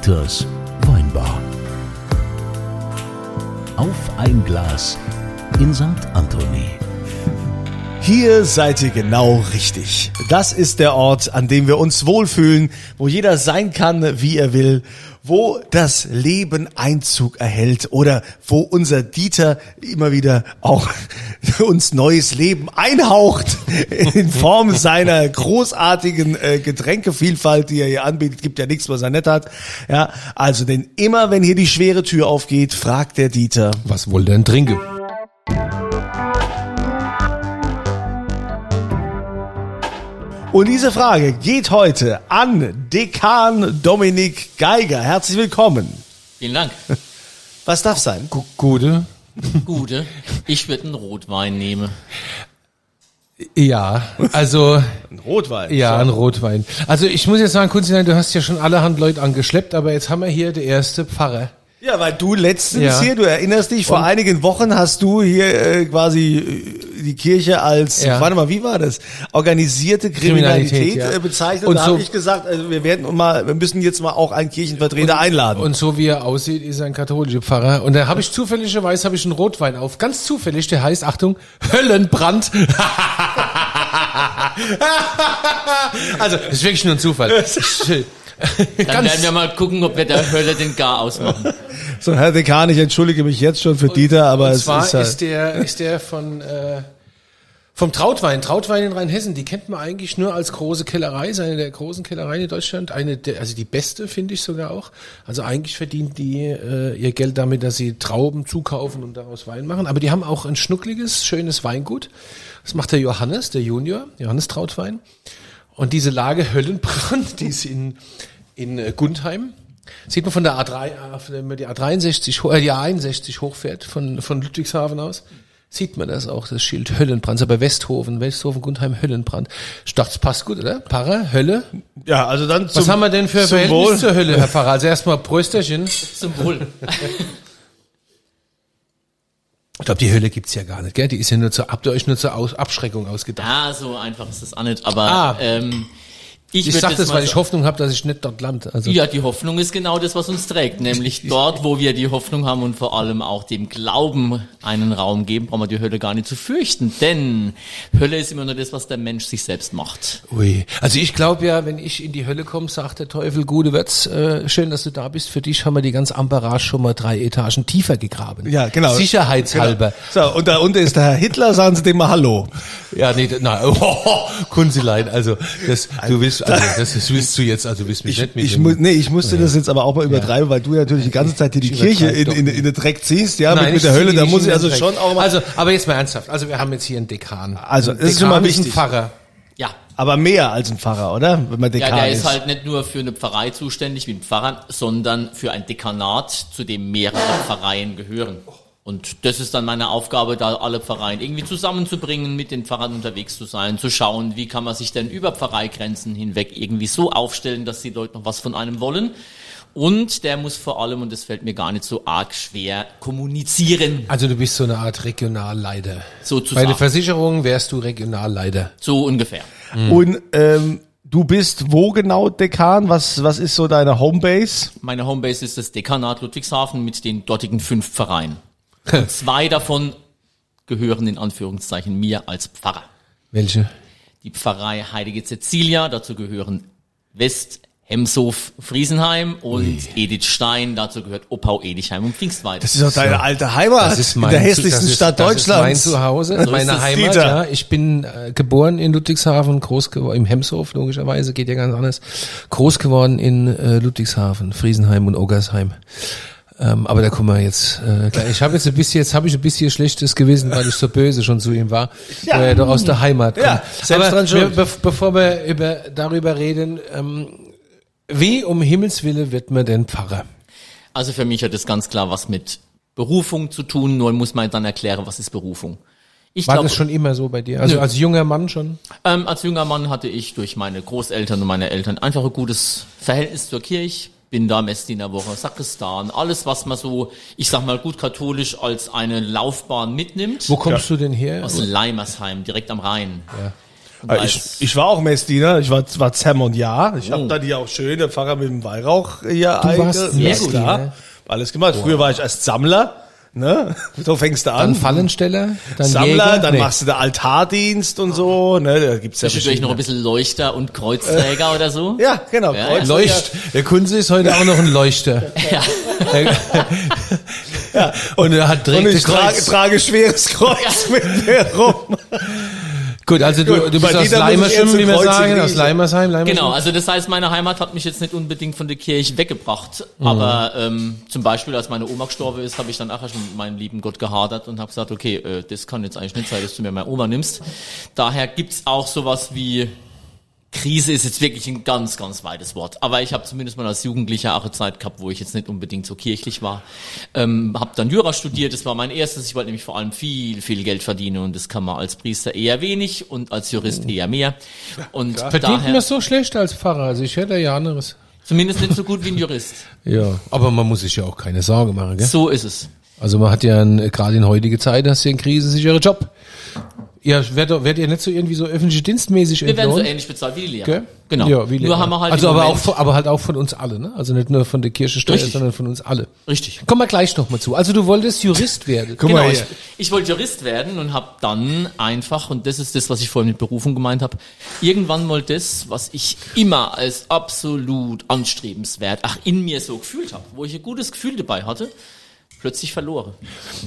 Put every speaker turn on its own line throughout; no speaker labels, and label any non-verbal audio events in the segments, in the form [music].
Dieters Weinbar. Auf ein Glas in St. Anthony.
Hier seid ihr genau richtig. Das ist der Ort, an dem wir uns wohlfühlen, wo jeder sein kann, wie er will, wo das Leben Einzug erhält oder wo unser Dieter immer wieder auch [laughs] uns neues Leben einhaucht [laughs] in Form seiner großartigen äh, Getränkevielfalt, die er hier anbietet. Gibt ja nichts, was er nicht hat. Ja, also denn immer, wenn hier die schwere Tür aufgeht, fragt der Dieter,
Was wohl denn trinken?
Und diese Frage geht heute an Dekan Dominik Geiger. Herzlich willkommen.
Vielen Dank. [laughs]
Was darf sein?
Gu- Gute?
Gute. Ich würde einen Rotwein nehmen.
Ja, also
Ein Rotwein.
ja, ein Rotwein. Also ich muss jetzt sagen, Kunstlein, du hast ja schon allerhand Leute angeschleppt, aber jetzt haben wir hier der erste Pfarrer.
Ja, weil du letztens
Ja.
hier, du erinnerst dich, vor einigen Wochen hast du hier äh, quasi äh, die Kirche als,
Ja.
warte mal, wie war das? Organisierte Kriminalität,
Kriminalität, ja.
äh, bezeichnet.
Und
da
so-
habe ich gesagt, also wir werden mal, wir müssen jetzt mal auch einen Kirchenvertreter einladen.
Und so wie er aussieht, ist er ein katholischer Pfarrer. Und da habe ich zufälligerweise habe ich einen Rotwein auf. Ganz zufällig, der heißt, Achtung, Höllenbrand. [laughs] also, das ist wirklich nur ein Zufall. [laughs]
Dann werden wir mal gucken, ob wir der Hölle den Gar ausmachen. [laughs]
so, Herr Dekan, ich entschuldige mich jetzt schon für Dieter, aber
Und
es
zwar
ist,
ist,
halt,
der, ist der von äh, vom Trautwein. Trautwein in Rheinhessen, die kennt man eigentlich nur als große Kellerei, ist eine der großen Kellereien in Deutschland, eine der, also die beste finde ich sogar auch. Also eigentlich verdient die äh, ihr Geld damit, dass sie Trauben zukaufen und daraus Wein machen. Aber die haben auch ein schnuckliges, schönes Weingut. Das macht der Johannes, der Junior, Johannes Trautwein. Und diese Lage Höllenbrand, die ist in, in äh, Gundheim. Sieht man von der A3, äh, wenn man die A63, ho- äh, die A61 hochfährt, von, von Ludwigshafen aus, sieht man das auch, das Schild Höllenbrand, so bei Westhofen, Westhofen, Gundheim, Höllenbrand. Ich dachte, es passt gut, oder? Para, Hölle.
ja, also dann zum,
Was haben wir denn für
zum
Verhältnis zur Hölle, Herr Pfarrer? Also erstmal Prösterchen.
Zum Wohl. [laughs]
Ich glaube, die Hölle gibt's ja gar nicht, gell? Die ist ja nur zur, habt ihr euch nur zur Aus Abschreckung ausgedacht?
Ja, so einfach ist das auch nicht. Aber
Ah.
ähm, ich,
Ich
würd
sag
jetzt
das, weil ich Hoffnung habe, dass ich nicht dort lande. Also,
Ja, die Hoffnung ist genau das, was uns trägt. Nämlich dort, wo wir die Hoffnung haben und vor allem auch dem Glauben einen Raum geben, brauchen wir die Hölle gar nicht zu fürchten. Denn Hölle ist immer nur das, was der Mensch sich selbst macht.
Ui. Also ich glaube ja, wenn ich in die Hölle komme, sagt der Teufel, gute Wirts, äh, schön, dass du da bist. Für dich haben wir die ganze Amperage schon mal drei Etagen tiefer gegraben.
Ja, genau.
Sicherheitshalber.
So, und da unten ist der Herr Hitler, sagen Sie dem mal Hallo.
Ja, nee, na, [laughs] oh, Kunzilein, also das, du willst, also das, das willst du jetzt, also du willst mich nicht mit
Ich, mu nee, ich musste das jetzt aber auch mal übertreiben, weil du ja natürlich die ganze Zeit hier die
Ich
Kirche in, in, in den Dreck ziehst, ja, mit,
Nein,
mit der
zieh
Hölle, da muss ich also schon auch mal,
Also, aber jetzt mal ernsthaft. Also wir haben jetzt hier einen Dekan.
Also, das ist schon mal
ein
wichtig.
Pfarrer.
Ja.
aber mehr als ein Pfarrer, oder? Wenn man
Ja,
Dekan
der
ist.
ist halt nicht nur für eine Pfarrei zuständig wie ein Pfarrer, sondern für ein Dekanat, zu dem mehrere Pfarreien gehören. Und das ist dann meine Aufgabe, da alle Pfarreien irgendwie zusammenzubringen, mit den Pfarrern unterwegs zu sein, zu schauen, wie kann man sich denn über Pfarreigrenzen hinweg irgendwie so aufstellen, dass die Leute noch was von einem wollen. Und der muss vor allem, und das fällt mir gar nicht so arg schwer, kommunizieren,
Also du bist so eine Art Regionalleiter. Bei
sozusagen.
der Versicherung wärst du Regionalleiter.
so ungefähr.
Und ähm, du bist wo genau Dekan? Was, was ist so deine Homebase?
Meine Homebase ist das Dekanat Ludwigshafen mit den dortigen fünf Pfarreien. Und [laughs] zwei davon gehören in Anführungszeichen mir als Pfarrer.
Welche?
Die Pfarrei Heilige Cecilia, dazu gehören West, Hemshof, Friesenheim und Edith Stein, dazu gehört Oppau, Edichheim und Pfingstweid.
Das ist doch deine alte Heimat.
Das ist
in
mein,
der
Zu-
hässlichsten
das ist,
Stadt
das
Deutschlands.
Ist mein Zuhause,
So
meine Heimat. Ja. Ich bin äh, geboren in Ludwigshafen, groß geworden im Hemshof logischerweise, geht ja ganz anders. Groß geworden in äh, Ludwigshafen, Friesenheim und Oggersheim. Ähm, aber da kommen wir jetzt äh, gleich. Ich habe jetzt ein bisschen, jetzt habe ich ein bisschen schlechtes Gewissen, weil ich so böse schon zu ihm war, [laughs]
Ja.
weil er doch aus der Heimat kommt.
Ja, selbst
aber
dran
wir, be bevor wir über, darüber reden, ähm, wie um Himmels Willen wird man denn Pfarrer?
Also für mich hat das ganz klar was mit Berufung zu tun, nur muss man dann erklären, was ist Berufung. Ich
War
glaube,
das schon immer so bei dir? Also
Nö.
als junger Mann schon?
Ähm, als junger Mann hatte ich durch meine Großeltern und meine Eltern einfach ein gutes Verhältnis zur Kirche. Bin da Messdienerwoche, Sakristan, alles, was man so, ich sag mal gut katholisch als eine Laufbahn mitnimmt.
Wo kommst du denn her?
Aus Leimersheim, direkt am Rhein.
Ja.
Und da
Ich, ich war auch Messdiener, ich war, war Zermon ja. Ich habe
Oh.
dann hier auch schön den Pfarrer mit dem Weihrauch hier
Du warst
einge-
Messdiener?
klar. Alles gemacht. Früher war ich erst Sammler, ne? [laughs] So fängst du
Dann
an.
Fallensteller, dann
Sammler,
Jäger.
dann
Nee.
machst du den Altardienst und so, ne? Da gibt's ja
Zwischendurch noch ein bisschen Leuchter und Kreuzträger oder so. [laughs]
Ja, genau.
Ja,
Kreuzträger.
Leucht. Der Kunze ist heute auch noch ein Leuchter. [laughs]
Ja.
ja. Und er hat
Und
direkt
ich trage, trage schweres Kreuz mit mir rum.
Gut, also du,
Gut,
du bist aus Leimersheim, wie wir sagen, aus. Leimersheim, Leimersheim.
Genau, also das heißt, meine Heimat hat mich jetzt nicht unbedingt von der Kirche weggebracht. Aber ähm, zum Beispiel, als meine Oma gestorben ist, habe ich dann auch erst mit meinem lieben Gott gehadert und habe gesagt, okay, äh, das kann jetzt eigentlich nicht sein, dass du mir meine Oma nimmst. Daher gibt's auch sowas wie Krise ist jetzt wirklich ein ganz, ganz weites Wort. Aber ich habe zumindest mal als Jugendlicher auch eine Zeit gehabt, wo ich jetzt nicht unbedingt so kirchlich war. Ähm, habe dann Jura studiert, das war mein erstes. Ich wollte nämlich vor allem viel, viel Geld verdienen und das kann man als Priester eher wenig und als Jurist eher mehr. Und
Verdient
daher
man so schlecht als Pfarrer? Also ich hätte ja anderes.
zumindest nicht so gut wie ein Jurist. [laughs]
Ja, aber man muss sich ja auch keine Sorge machen, gell?
So ist es.
Also man hat ja ein, gerade in heutiger Zeit hast du ja einen krisensicheren Job. Ihr werdet, werdet ihr nicht so irgendwie so öffentliche Dienstmäßig
Wir werden so ähnlich bezahlt wie die Lehrer.
Gell?
Genau.
Ja, wie
Nur
Lehrer.
haben wir halt
also aber auch, von, aber halt auch von uns alle, ne? Also nicht nur von der Kirchensteuer,
Richtig.
sondern von uns alle.
Richtig.
Kommen wir gleich noch mal zu. Also du wolltest Jurist werden.
Guck
genau,
mal
ich, ich wollte Jurist werden und habe dann einfach, und das ist das, was ich vorhin mit Berufung gemeint habe, irgendwann mal das, was ich immer als absolut anstrebenswert, ach in mir so gefühlt habe, wo ich ein gutes Gefühl dabei hatte, plötzlich verloren.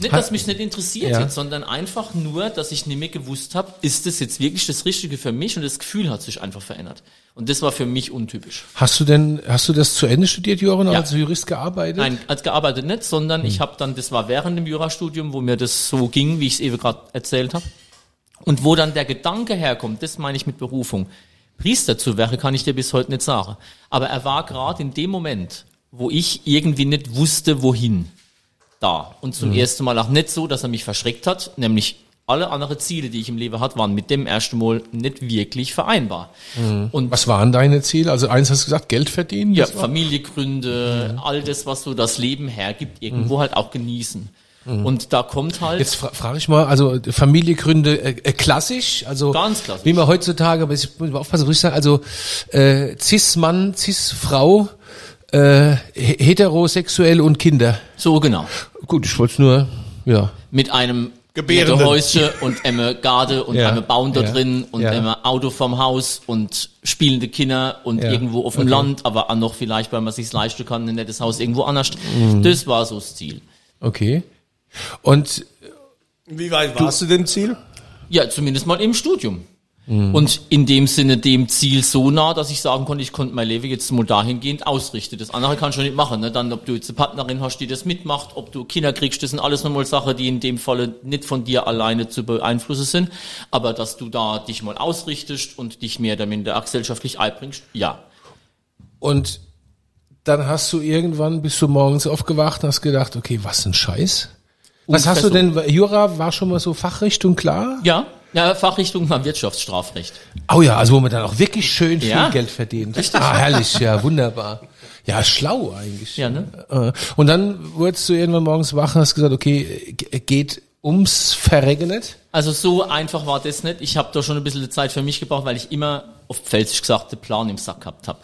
Nicht, dass mich nicht interessiert
Ja.
jetzt, sondern einfach nur, dass ich nicht mehr gewusst habe, ist das jetzt wirklich das Richtige für mich und das Gefühl hat sich einfach verändert. Und das war für mich untypisch.
Hast du denn, hast du das zu Ende studiert, Jochen,
Ja.
als Jurist gearbeitet?
Nein, als gearbeitet nicht, sondern
Hm.
ich habe dann, das war während dem Jurastudium, wo mir das so ging, wie ich es eben gerade erzählt habe. Und wo dann der Gedanke herkommt, das meine ich mit Berufung. Priester zu werden, kann ich dir bis heute nicht sagen. Aber er war gerade in dem Moment, wo ich irgendwie nicht wusste, wohin da. Und zum ersten Mal auch nicht so, dass er mich verschreckt hat, nämlich alle anderen Ziele, die ich im Leben hatte, waren mit dem ersten Mal nicht wirklich vereinbar. Und
Was waren deine Ziele? Also eins hast du gesagt, Geld verdienen?
ja,
Das war-
Familiegründe, all das, was so das Leben hergibt, irgendwo halt auch genießen. Und da kommt halt,
Jetzt fra frage ich mal, also Familiegründe äh, äh, klassisch, also
Ganz klassisch.
wie man heutzutage, aber ich muss mal aufpassen, was ich sagen, also äh, Cis-Mann, Cis-Frau, äh, he- heterosexuell und Kinder.
so genau,
Gut, ich wollte nur, ja.
mit einem
Gebärenden.
nette Häuschen und einem Garde und [laughs]
Ja,
einem Baum da
ja,
drin und
ja.
einem Auto vom Haus und spielende Kinder und
Ja,
irgendwo auf dem
okay.
Land, aber auch noch vielleicht, weil man sich's leisten kann, ein nettes Haus irgendwo anders.
Mhm.
Das war so das Ziel.
Okay. Und
Wie weit warst du dem Ziel?
Ja, zumindest mal im Studium.
Mhm.
Und in dem Sinne dem Ziel so nah, dass ich sagen konnte, ich konnte mein Leben jetzt mal dahingehend ausrichten. Das andere kannst du nicht machen. Ne? Dann, ob du jetzt eine Partnerin hast, die das mitmacht, ob du Kinder kriegst, das sind alles nochmal Sachen, die in dem Falle nicht von dir alleine zu beeinflussen sind. Aber dass du da dich mal ausrichtest und dich mehr oder minder gesellschaftlich einbringst, ja.
Und dann hast du irgendwann, bist du morgens aufgewacht und hast gedacht, okay, was ein Scheiß. Was hast du denn, Jura war schon mal so Fachrichtung klar?
Ja, ja Fachrichtung war Wirtschaftsstrafrecht.
Oh ja, also wo man dann auch wirklich schön viel
Ja.
Geld verdient. Ah, herrlich, ja, wunderbar. Ja, schlau eigentlich.
Ja, ne?
Äh, Und dann wurdest du irgendwann morgens wach und hast gesagt, okay, geht ums Verrecken nicht?
Also so einfach war das nicht. Ich habe da schon ein bisschen Zeit für mich gebraucht, weil ich immer auf Pfälzisch gesagt den Plan im Sack gehabt habe.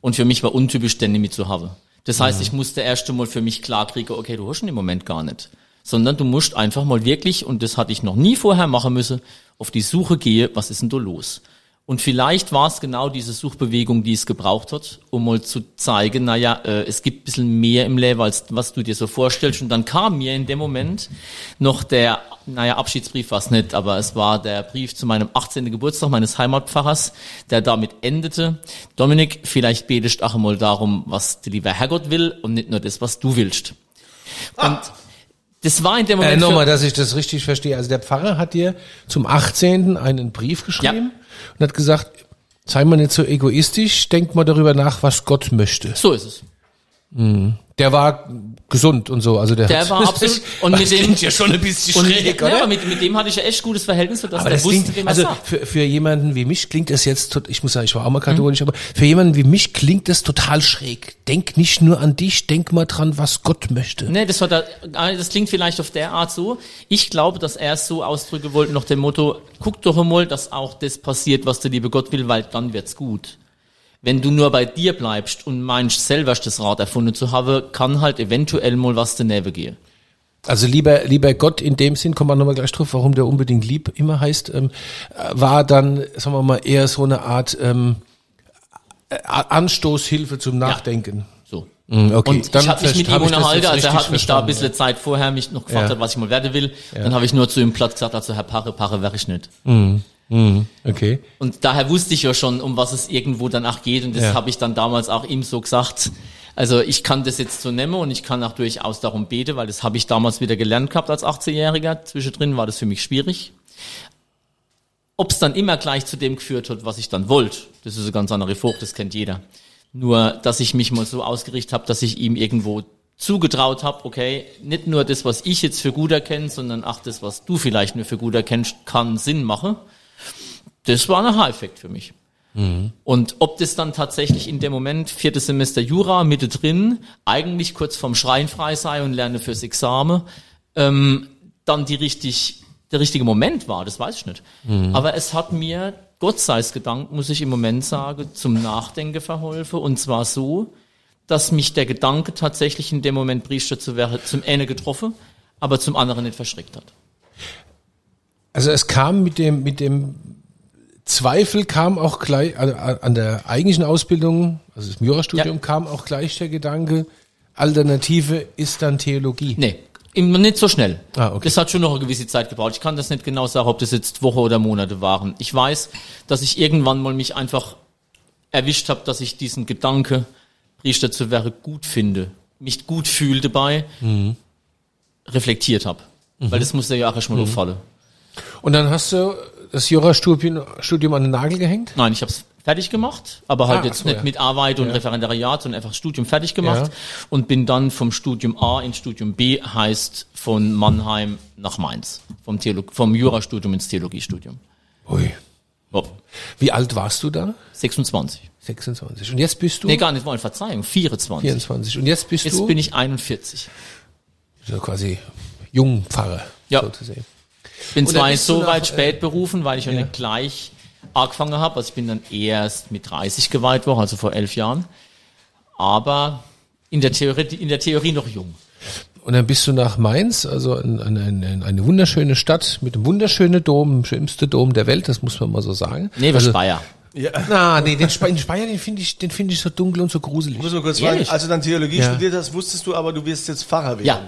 Und für mich war untypisch, den mit zu haben. Das heißt, ich musste erst einmal für mich klar kriegen, okay, du hast ihn im Moment gar nicht. Sondern du musst einfach mal wirklich, und das hatte ich noch nie vorher machen müssen, auf die Suche gehen, was ist denn da los? Und vielleicht war es genau diese Suchbewegung, die es gebraucht hat, um mal zu zeigen, naja, äh, es gibt ein bisschen mehr im Leben, als was du dir so vorstellst. Und dann kam mir in dem Moment noch der, naja, Abschiedsbrief war es nicht, aber es war der Brief zu meinem 18. Geburtstag meines Heimatpfarrers, der damit endete. Dominik, vielleicht betest auch einmal darum, was der lieber Herrgott will und nicht nur das, was du willst. Und das war in dem
Äh,
Moment... für-
nochmal, dass ich das richtig verstehe. Also der Pfarrer hat dir zum 18. einen Brief geschrieben und hat gesagt, sei mal nicht so egoistisch, denk mal darüber nach, was Gott möchte.
so ist es.
Der war gesund und so, also der,
Der
hat-
war [laughs] absolut, und mit dem,
ja schon ein bisschen schräg,
ja,
oder?
aber mit, mit dem hatte ich ja echt gutes Verhältnis, sodass
Aber
der
das
wusste,
klingt,
wem er
also für, für jemanden wie mich klingt das jetzt, ich muss sagen, ich war auch mal katholisch, aber für jemanden wie mich klingt das total schräg. Denk nicht nur an dich, denk mal dran, was Gott möchte.
Nee, das war da, ah, das klingt vielleicht auf der Art so. Ich glaube, dass er es so ausdrücken wollte, nach dem Motto, guck doch einmal, dass auch das passiert, was der liebe Gott will, weil dann wird's gut. Wenn du nur bei dir bleibst und meinst, selber das Rad erfunden zu haben, kann halt eventuell mal was daneben gehen.
Also lieber, lieber Gott in dem Sinn, kommen wir nochmal gleich drauf, warum der unbedingt lieb immer heißt, ähm, äh, war dann, sagen wir mal, eher so eine Art ähm, äh, Anstoßhilfe zum Nachdenken.
So.
Mhm, okay.
Und
Dann
ich habe mich mit ihm unterhalten, also er hat mich da ein bisschen Zeit vorher mich noch gefragt,
Ja.
hat, was ich mal werden will. Dann habe ich nur zu ihm platt gesagt, also Herr Pache, Pache wäre ich nicht.
Okay.
Und daher wusste ich ja schon, um was es irgendwo danach geht. Und das
Ja.
habe ich dann damals auch ihm so gesagt. Also ich kann das jetzt so nehmen und ich kann auch durchaus darum beten, weil das habe ich damals wieder gelernt gehabt als 18-Jähriger. Zwischendrin war das für mich schwierig. Ob es dann immer gleich zu dem geführt hat, was ich dann wollte, das ist eine ganz andere Frucht, das kennt jeder. Nur, dass ich mich mal so ausgerichtet habe, dass ich ihm irgendwo zugetraut habe, okay, nicht nur das, was ich jetzt für gut erkenne, sondern auch das, was du vielleicht nur für gut erkennst, kann Sinn machen. Das war ein Aha-Effekt für mich. Und ob das dann tatsächlich in dem Moment, viertes Semester Jura, Mitte drin, eigentlich kurz vorm Schreien frei sei und lerne fürs Examen, ähm, dann die richtig, der richtige Moment war, das weiß ich nicht. Aber es hat mir, Gott sei es gedankt, muss ich im Moment sagen, zum Nachdenken verholfen. Und zwar so, dass mich der Gedanke tatsächlich in dem Moment Priester zu werden, zum einen getroffen, aber zum anderen nicht verschreckt hat.
Also es kam mit dem, mit dem Zweifel kam auch gleich an, an der eigentlichen Ausbildung, also das Jurastudium,
Ja.
kam auch gleich der Gedanke, Alternative ist dann Theologie.
Nee, immer nicht so schnell.
Ah, okay.
Das hat schon noch eine gewisse Zeit gebraucht. Ich kann das nicht genau sagen, ob das jetzt Woche oder Monate waren. Ich weiß, dass ich irgendwann mal mich einfach erwischt habe, dass ich diesen Gedanke, Priester zu werden, gut finde, mich gut fühle dabei,
Mhm.
reflektiert habe. Weil das muss der ja auch erstmal auffallen.
Und dann hast du das Jurastudium Studium an den Nagel gehängt?
Nein, ich habe es fertig gemacht, aber halt
Ah,
jetzt
so,
nicht
ja.
mit Arbeit und Referendariat, sondern einfach Studium fertig gemacht
Ja.
und bin dann vom Studium A ins Studium B, heißt von Mannheim nach Mainz, vom, Theolog vom Jurastudium ins Theologiestudium.
Ui.
Ja,
Wie alt warst du da?
26.
26. Und jetzt bist du
Nee, gar nicht, wollen Verzeihung, 24.
24. Und jetzt bist
Jetzt
du
bin ich 41.
so quasi Jungpfarrer,
Ja.
so zu sehen.
Bin zwar nicht so weit
äh,
spät berufen, weil ich ja nicht gleich angefangen habe. Also ich bin dann erst mit 30 geweiht worden, also vor elf Jahren. Aber in der Theorie, in der Theorie noch jung.
Und dann bist du nach Mainz, also in, in, in, in eine wunderschöne Stadt mit einem wunderschönen Dom, dem schönste Dom der Welt, das muss man mal so sagen.
Nee,
also,
Speyer.
Ja.
Na, nee, den, Spe den Speyer, den finde ich, den finde ich so dunkel und so gruselig.
Muss mal kurz
Ehrlich?
fragen, als du dann Theologie
Ja.
studiert hast, wusstest du aber, du wirst jetzt Pfarrer werden.
Ja.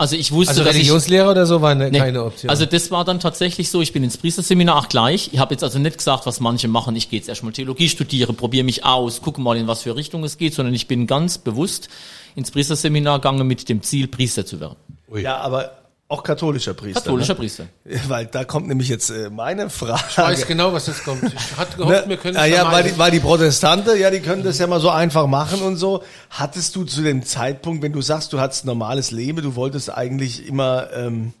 Also ich wusste,
Also
dass ich,
Religionslehrer oder so war ne,
Nee.
keine Option.
Also das war dann tatsächlich so, ich bin ins Priesterseminar auch gleich. Ich habe jetzt also nicht gesagt, was manche machen, ich gehe jetzt erstmal Theologie studiere, probiere mich aus, gucke mal, in was für Richtung es geht, sondern ich bin ganz bewusst ins Priesterseminar gegangen mit dem Ziel, Priester zu werden.
Ja, aber auch katholischer Priester.
Katholischer
ne?
Priester. [laughs]
Weil da kommt nämlich jetzt äh, meine Frage.
ich weiß genau, was jetzt kommt. Ich hatte gehofft, wir können
ah,
es
ja, weil die, weil die Protestante, ja, die können das ja mal so einfach machen und so. Hattest du zu dem Zeitpunkt, wenn du sagst, du hattest ein normales Leben, du wolltest eigentlich immer ähm,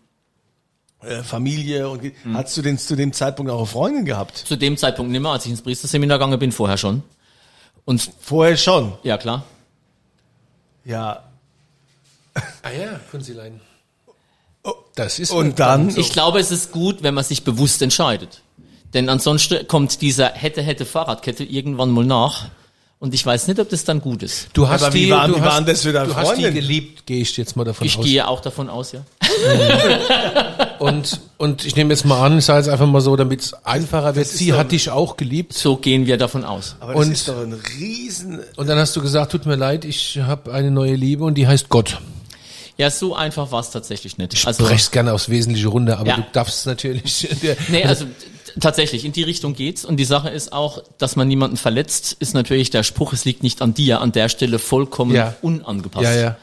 äh, Familie und ge-
Hm.
hattest du denn zu dem Zeitpunkt auch eine Freundin gehabt?
Zu dem Zeitpunkt nimmer, als ich ins Priesterseminar gegangen bin, vorher schon. Und
Vorher schon.
ja klar.
Ja.
Ah ja, Kunzilein. Das ist
Und dann,
Ich glaube, es ist gut, wenn man sich bewusst entscheidet. Denn ansonsten kommt dieser hätte, hätte Fahrradkette irgendwann mal nach. Und ich weiß nicht, ob das dann gut ist.
Du hast
Aber wie
die,
waren-
du
wie
hast,
waren das deine
Du hast die
Freundin?
geliebt, gehe ich jetzt mal davon
Ich
aus.
gehe auch davon aus, ja. [laughs]
Und, und ich nehme jetzt mal an, ich sage jetzt einfach mal so, damit es einfacher wird. Sie hat dich auch geliebt.
So gehen wir davon aus.
aber das
und-
ist doch ein riesen,
Und dann hast du gesagt, tut mir leid, ich habe eine neue Liebe und die heißt Gott.
Ja, so einfach war es tatsächlich nicht.
Ich
Also,
brech's gerne aufs Wesentliche runter, aber
Ja.
du darfst natürlich. [laughs]
nee, also tatsächlich, in die Richtung geht's. Und die Sache ist auch, dass man niemanden verletzt, ist natürlich der Spruch, es liegt nicht an dir, an der Stelle vollkommen
Ja.
unangepasst.
ja, ja.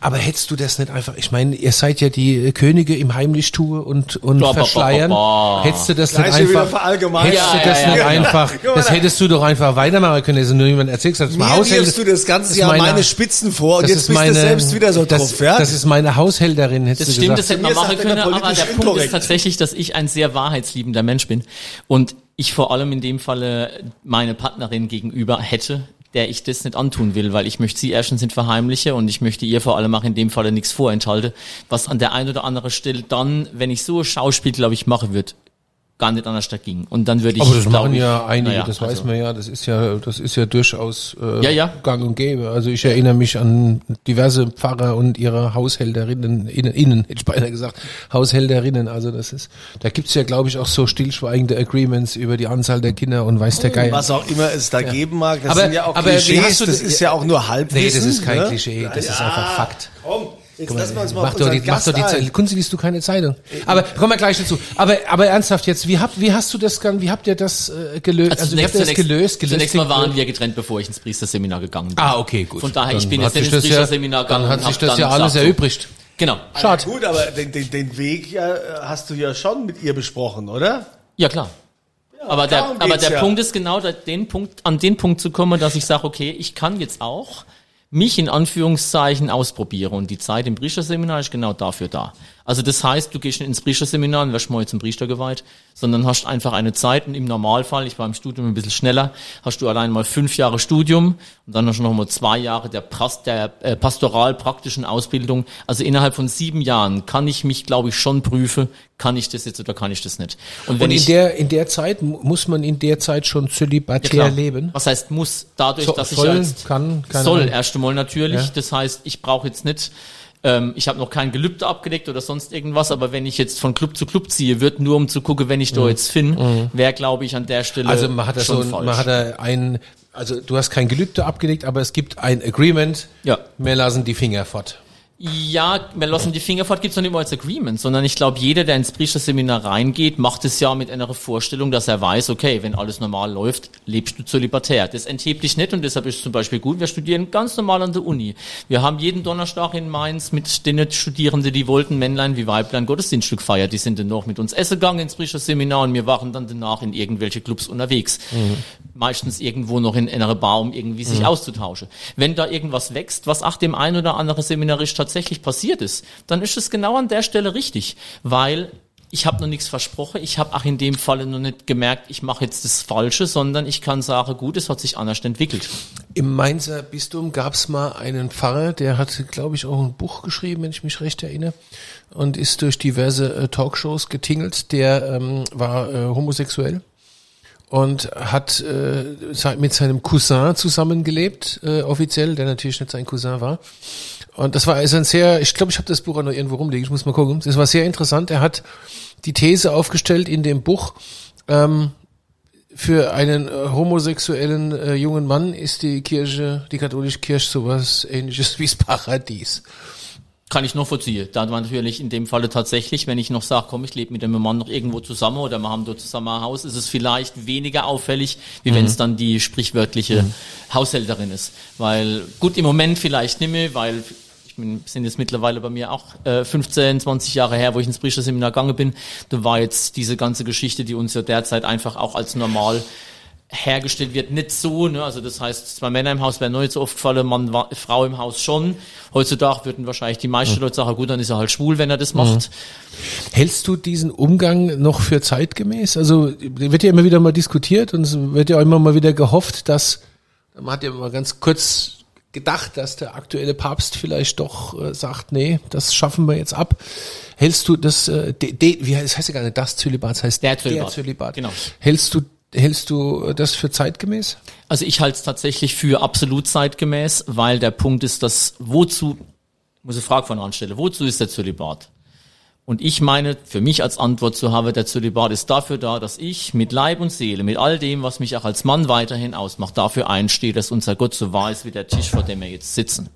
Aber hättest du das nicht einfach, ich meine, ihr seid ja die Könige im Heimlichtue und, und
Ba, ba, ba,
Verschleiern.
ba.
Hättest du das nicht
Gleich wieder
einfach, hättest
Ja,
du das
ja,
nicht
ja,
einfach,
Guck mal
das
da.
hättest du doch einfach weitermachen können, dass nur jemand erzählt hat, das ist
Mir
mein Haushälter.
wirfst du das ganze
das
Jahr
meine-
meine Spitzen vor und
das
jetzt
ist
bist
meine,
du selbst wieder so
das,
drauf, ja?
Das ist meine Haushälterin, hättest
Das
du
stimmt,
gesagt.
das hätte
Zu
man
mir
machen können, aber der Punkt
inkorrekt.
ist tatsächlich, dass ich ein sehr wahrheitsliebender Mensch bin und ich vor allem in dem Falle meine Partnerin gegenüber hätte, der ich das nicht antun will, weil ich möchte sie erstens nicht verheimliche und ich möchte ihr vor allem auch in dem Falle nichts vorenthalte, was an der einen oder anderen Stelle dann, wenn ich so Schauspiel, glaube ich, mache wird, gar nicht anders da ging. Und dann würde ich,
Aber das machen
ich,
ja einige,
naja,
das weiß
also-
man ja, das ist ja, das ist ja durchaus äh,
Ja, ja.
gang und gäbe. Also ich erinnere mich an diverse Pfarrer und ihre Haushälterinnen, innen, innen hätte ich beinahe gesagt, Haushälterinnen. Also das ist, da gibt's ja, glaube ich, auch so stillschweigende Agreements über die Anzahl der Kinder und weiß der Geier.
Was auch immer es da geben mag, das
Aber-
sind ja auch
aber
Klischees, das
das-
ist ja auch nur Halbwissen.
Nee, das ist kein
ne?
Klischee, das ist einfach Fakt.
Komm, jetzt lassen wir uns mal
Mach doch, die, mach doch die. Kunzi liest du keine Zeitung. Aber kommen wir gleich dazu. Aber, aber ernsthaft jetzt, wie habt, wie hast du das, wie habt ihr das äh, gelöst?
Also,
Also, wie habt
zunächst,
ihr das
zunächst,
gelöst? gelöst
zunächst mal waren wir getrennt, bevor ich ins Priesterseminar gegangen bin.
Ah, okay, gut.
Von daher, ich
Dann
bin
hat
jetzt ins
das ja-
Priesterseminar gegangen
Dann hat
und
sich das
dann
ja alles erübrigt.
Genau.
Schade.
Gut, aber den, den, den Weg ja, hast du ja schon mit ihr besprochen, oder?
Ja, klar. aber der, aber der
ja.
Punkt ist genau den Punkt, an den Punkt zu kommen, dass ich sage, okay, ich kann jetzt auch mich in Anführungszeichen ausprobieren und die Zeit im Priesterseminar ist genau dafür da. Also das heißt, du gehst nicht ins Priesterseminar und wirst mal zum Priester geweiht, sondern hast einfach eine Zeit und im Normalfall, ich war im Studium ein bisschen schneller, hast du allein mal fünf Jahre Studium und dann hast du noch mal zwei Jahre der, der äh, pastoral-praktischen Ausbildung. Also innerhalb von sieben Jahren kann ich mich, glaube ich, schon prüfen, kann ich das jetzt oder kann ich das nicht. Und wenn
Und in
ich
der, in der Zeit, mu- muss man in der Zeit schon zölibatär
klar.
leben?
Was heißt muss? Dadurch,
So-
dass ich
soll,
ja jetzt
kann,
soll erst einmal natürlich.
Ja.
Das heißt, ich brauche jetzt nicht. Ähm, ich habe noch kein Gelübde abgedeckt oder sonst irgendwas, aber wenn ich jetzt von Club zu Club ziehe, wird nur um zu gucken, wenn ich da jetzt finde, wäre glaube ich an der Stelle
Mhm. Also man hat da so,
schon
ein,
falsch.
man hat da ein, also du hast kein Gelübde abgelegt, aber es gibt ein Agreement.
Ja.
Wir lassen die Finger fort.
Ja, wir lassen die Finger fort, gibt's noch nicht mal als Agreement, sondern ich glaube, jeder, der ins Priesterseminar reingeht, macht es ja mit einer Vorstellung, dass er weiß, okay, wenn alles normal läuft, lebst du zölibatär. Das enthebt dich nicht und deshalb ist es zum Beispiel gut, wir studieren ganz normal an der Uni. Wir haben jeden Donnerstag in Mainz mit den Studierenden, die wollten Männlein wie Weiblein Gottesdienststück gefeiert. Die sind dann noch mit uns essen gegangen ins Priesterseminar und wir waren dann danach in irgendwelche Clubs unterwegs. Meistens irgendwo noch in einer Bar, um irgendwie sich auszutauschen. Wenn da irgendwas wächst, was auch dem ein oder anderen Seminarist tatsächlich passiert ist, dann ist es genau an der Stelle richtig, weil ich habe noch nichts versprochen, ich habe auch in dem Falle noch nicht gemerkt, ich mache jetzt das Falsche, sondern ich kann sagen, gut, es hat sich anders entwickelt.
Im Mainzer Bistum gab es mal einen Pfarrer, der hat, glaube ich, auch ein Buch geschrieben, wenn ich mich recht erinnere, und ist durch diverse äh, Talkshows getingelt. Der ähm, war äh, homosexuell und hat äh, mit seinem Cousin zusammengelebt, äh, offiziell, der natürlich nicht sein Cousin war. Und das war also ein sehr, ich glaube, ich habe das Buch auch noch irgendwo rumliegen, ich muss mal gucken. Das war sehr interessant. Er hat die These aufgestellt in dem Buch, ähm, für einen äh, homosexuellen äh, jungen Mann ist die Kirche, die katholische Kirche sowas ähnliches [laughs] wie das Paradies.
Kann ich noch vollziehen. Da war natürlich in dem Falle tatsächlich, wenn ich noch sage, komm, ich lebe mit dem Mann noch irgendwo zusammen oder wir haben dort zusammen ein Haus, ist es vielleicht weniger auffällig, wie wenn es dann die sprichwörtliche Haushälterin ist. Weil, gut, im Moment vielleicht nicht mehr, weil ich bin, sind jetzt mittlerweile bei mir auch äh, 15, 20 Jahre her, wo ich ins Priesterseminar gegangen bin. Da war jetzt diese ganze Geschichte, die uns ja derzeit einfach auch als normal hergestellt wird, nicht so, ne? Also das heißt, zwei Männer im Haus wären noch nicht so oft gefallen, Mann, Frau im Haus schon. Heutzutage würden wahrscheinlich die meisten Leute sagen, gut, dann ist er halt schwul, wenn er das macht.
Hältst du diesen Umgang noch für zeitgemäß? Also wird ja immer wieder mal diskutiert und es wird ja auch immer mal wieder gehofft, dass, man hat ja mal ganz kurz gedacht, dass der aktuelle Papst vielleicht doch äh, sagt, nee, das schaffen wir jetzt ab. Hältst du das, äh, de, de, wie heißt, das heißt ja gar nicht das Zölibat, das heißt
Der Zölibat.
Der Zölibat.
Genau.
Hältst du, hältst du das für zeitgemäß?
Also ich halte es tatsächlich für absolut zeitgemäß, weil der Punkt ist, dass wozu, muss ich Frage von anstellen, wozu ist der Zölibat? Und ich meine, für mich als Antwort zu haben, der Zölibat ist dafür da, dass ich mit Leib und Seele, mit all dem, was mich auch als Mann weiterhin ausmacht, dafür einstehe, dass unser Gott so wahr ist wie der Tisch, vor dem wir jetzt sitzen.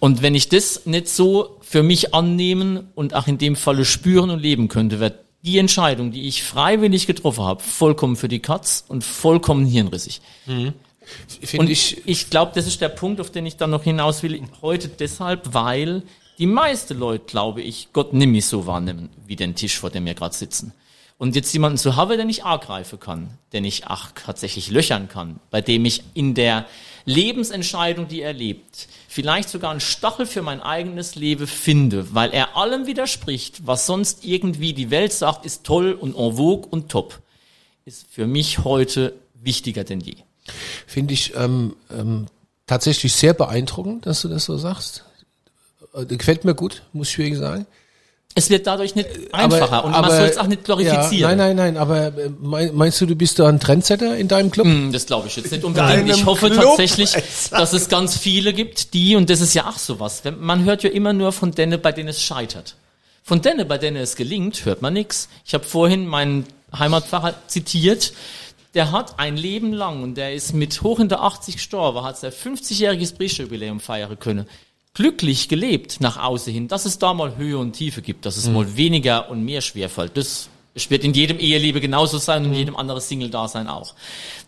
Und wenn ich das nicht so für mich annehmen und auch in dem Falle spüren und leben könnte, wird die Entscheidung, die ich freiwillig getroffen habe, vollkommen für die Katz und vollkommen hirnrissig.
Finde
Und
ich,
ich, ich glaube, das ist der Punkt, auf den ich dann noch hinaus will. Heute deshalb, weil die meisten Leute, glaube ich, Gott nimm mich so wahrnehmen, wie den Tisch, vor dem wir gerade sitzen. Und jetzt jemanden zu haben, den ich angreifen kann, den ich ach, tatsächlich löchern kann, bei dem ich in der Lebensentscheidung, die er lebt, vielleicht sogar einen Stachel für mein eigenes Leben finde, weil er allem widerspricht, was sonst irgendwie die Welt sagt, ist toll und en vogue und top, ist für mich heute wichtiger denn je.
finde ich ähm, ähm, tatsächlich sehr beeindruckend, dass du das so sagst. Äh, gefällt mir gut, muss ich wirklich sagen.
Es wird dadurch nicht einfacher und man soll es auch nicht glorifizieren.
Ja, nein, nein, nein, aber äh, mein- meinst du, du bist da ein Trendsetter in deinem Club?
Hm, Das glaube ich jetzt nicht unbedingt. Ich hoffe
Club,
tatsächlich,
Alter.
dass es ganz viele gibt, die, und das ist ja auch sowas, man hört ja immer nur von denen, bei denen es scheitert. Von denen, bei denen es gelingt, hört man nichts. Ich habe vorhin meinen Heimatpfarrer zitiert, der hat ein Leben lang, und der ist mit hoch in der 80 gestorben, hat sein 50-jähriges Priestjubiläum feiern können. Glücklich gelebt nach außen hin, dass es da mal Höhe und Tiefe gibt, dass es mal weniger und mehr schwerfällt. Das es wird in jedem Eheliebe genauso sein und in jedem anderen Single-Dasein auch.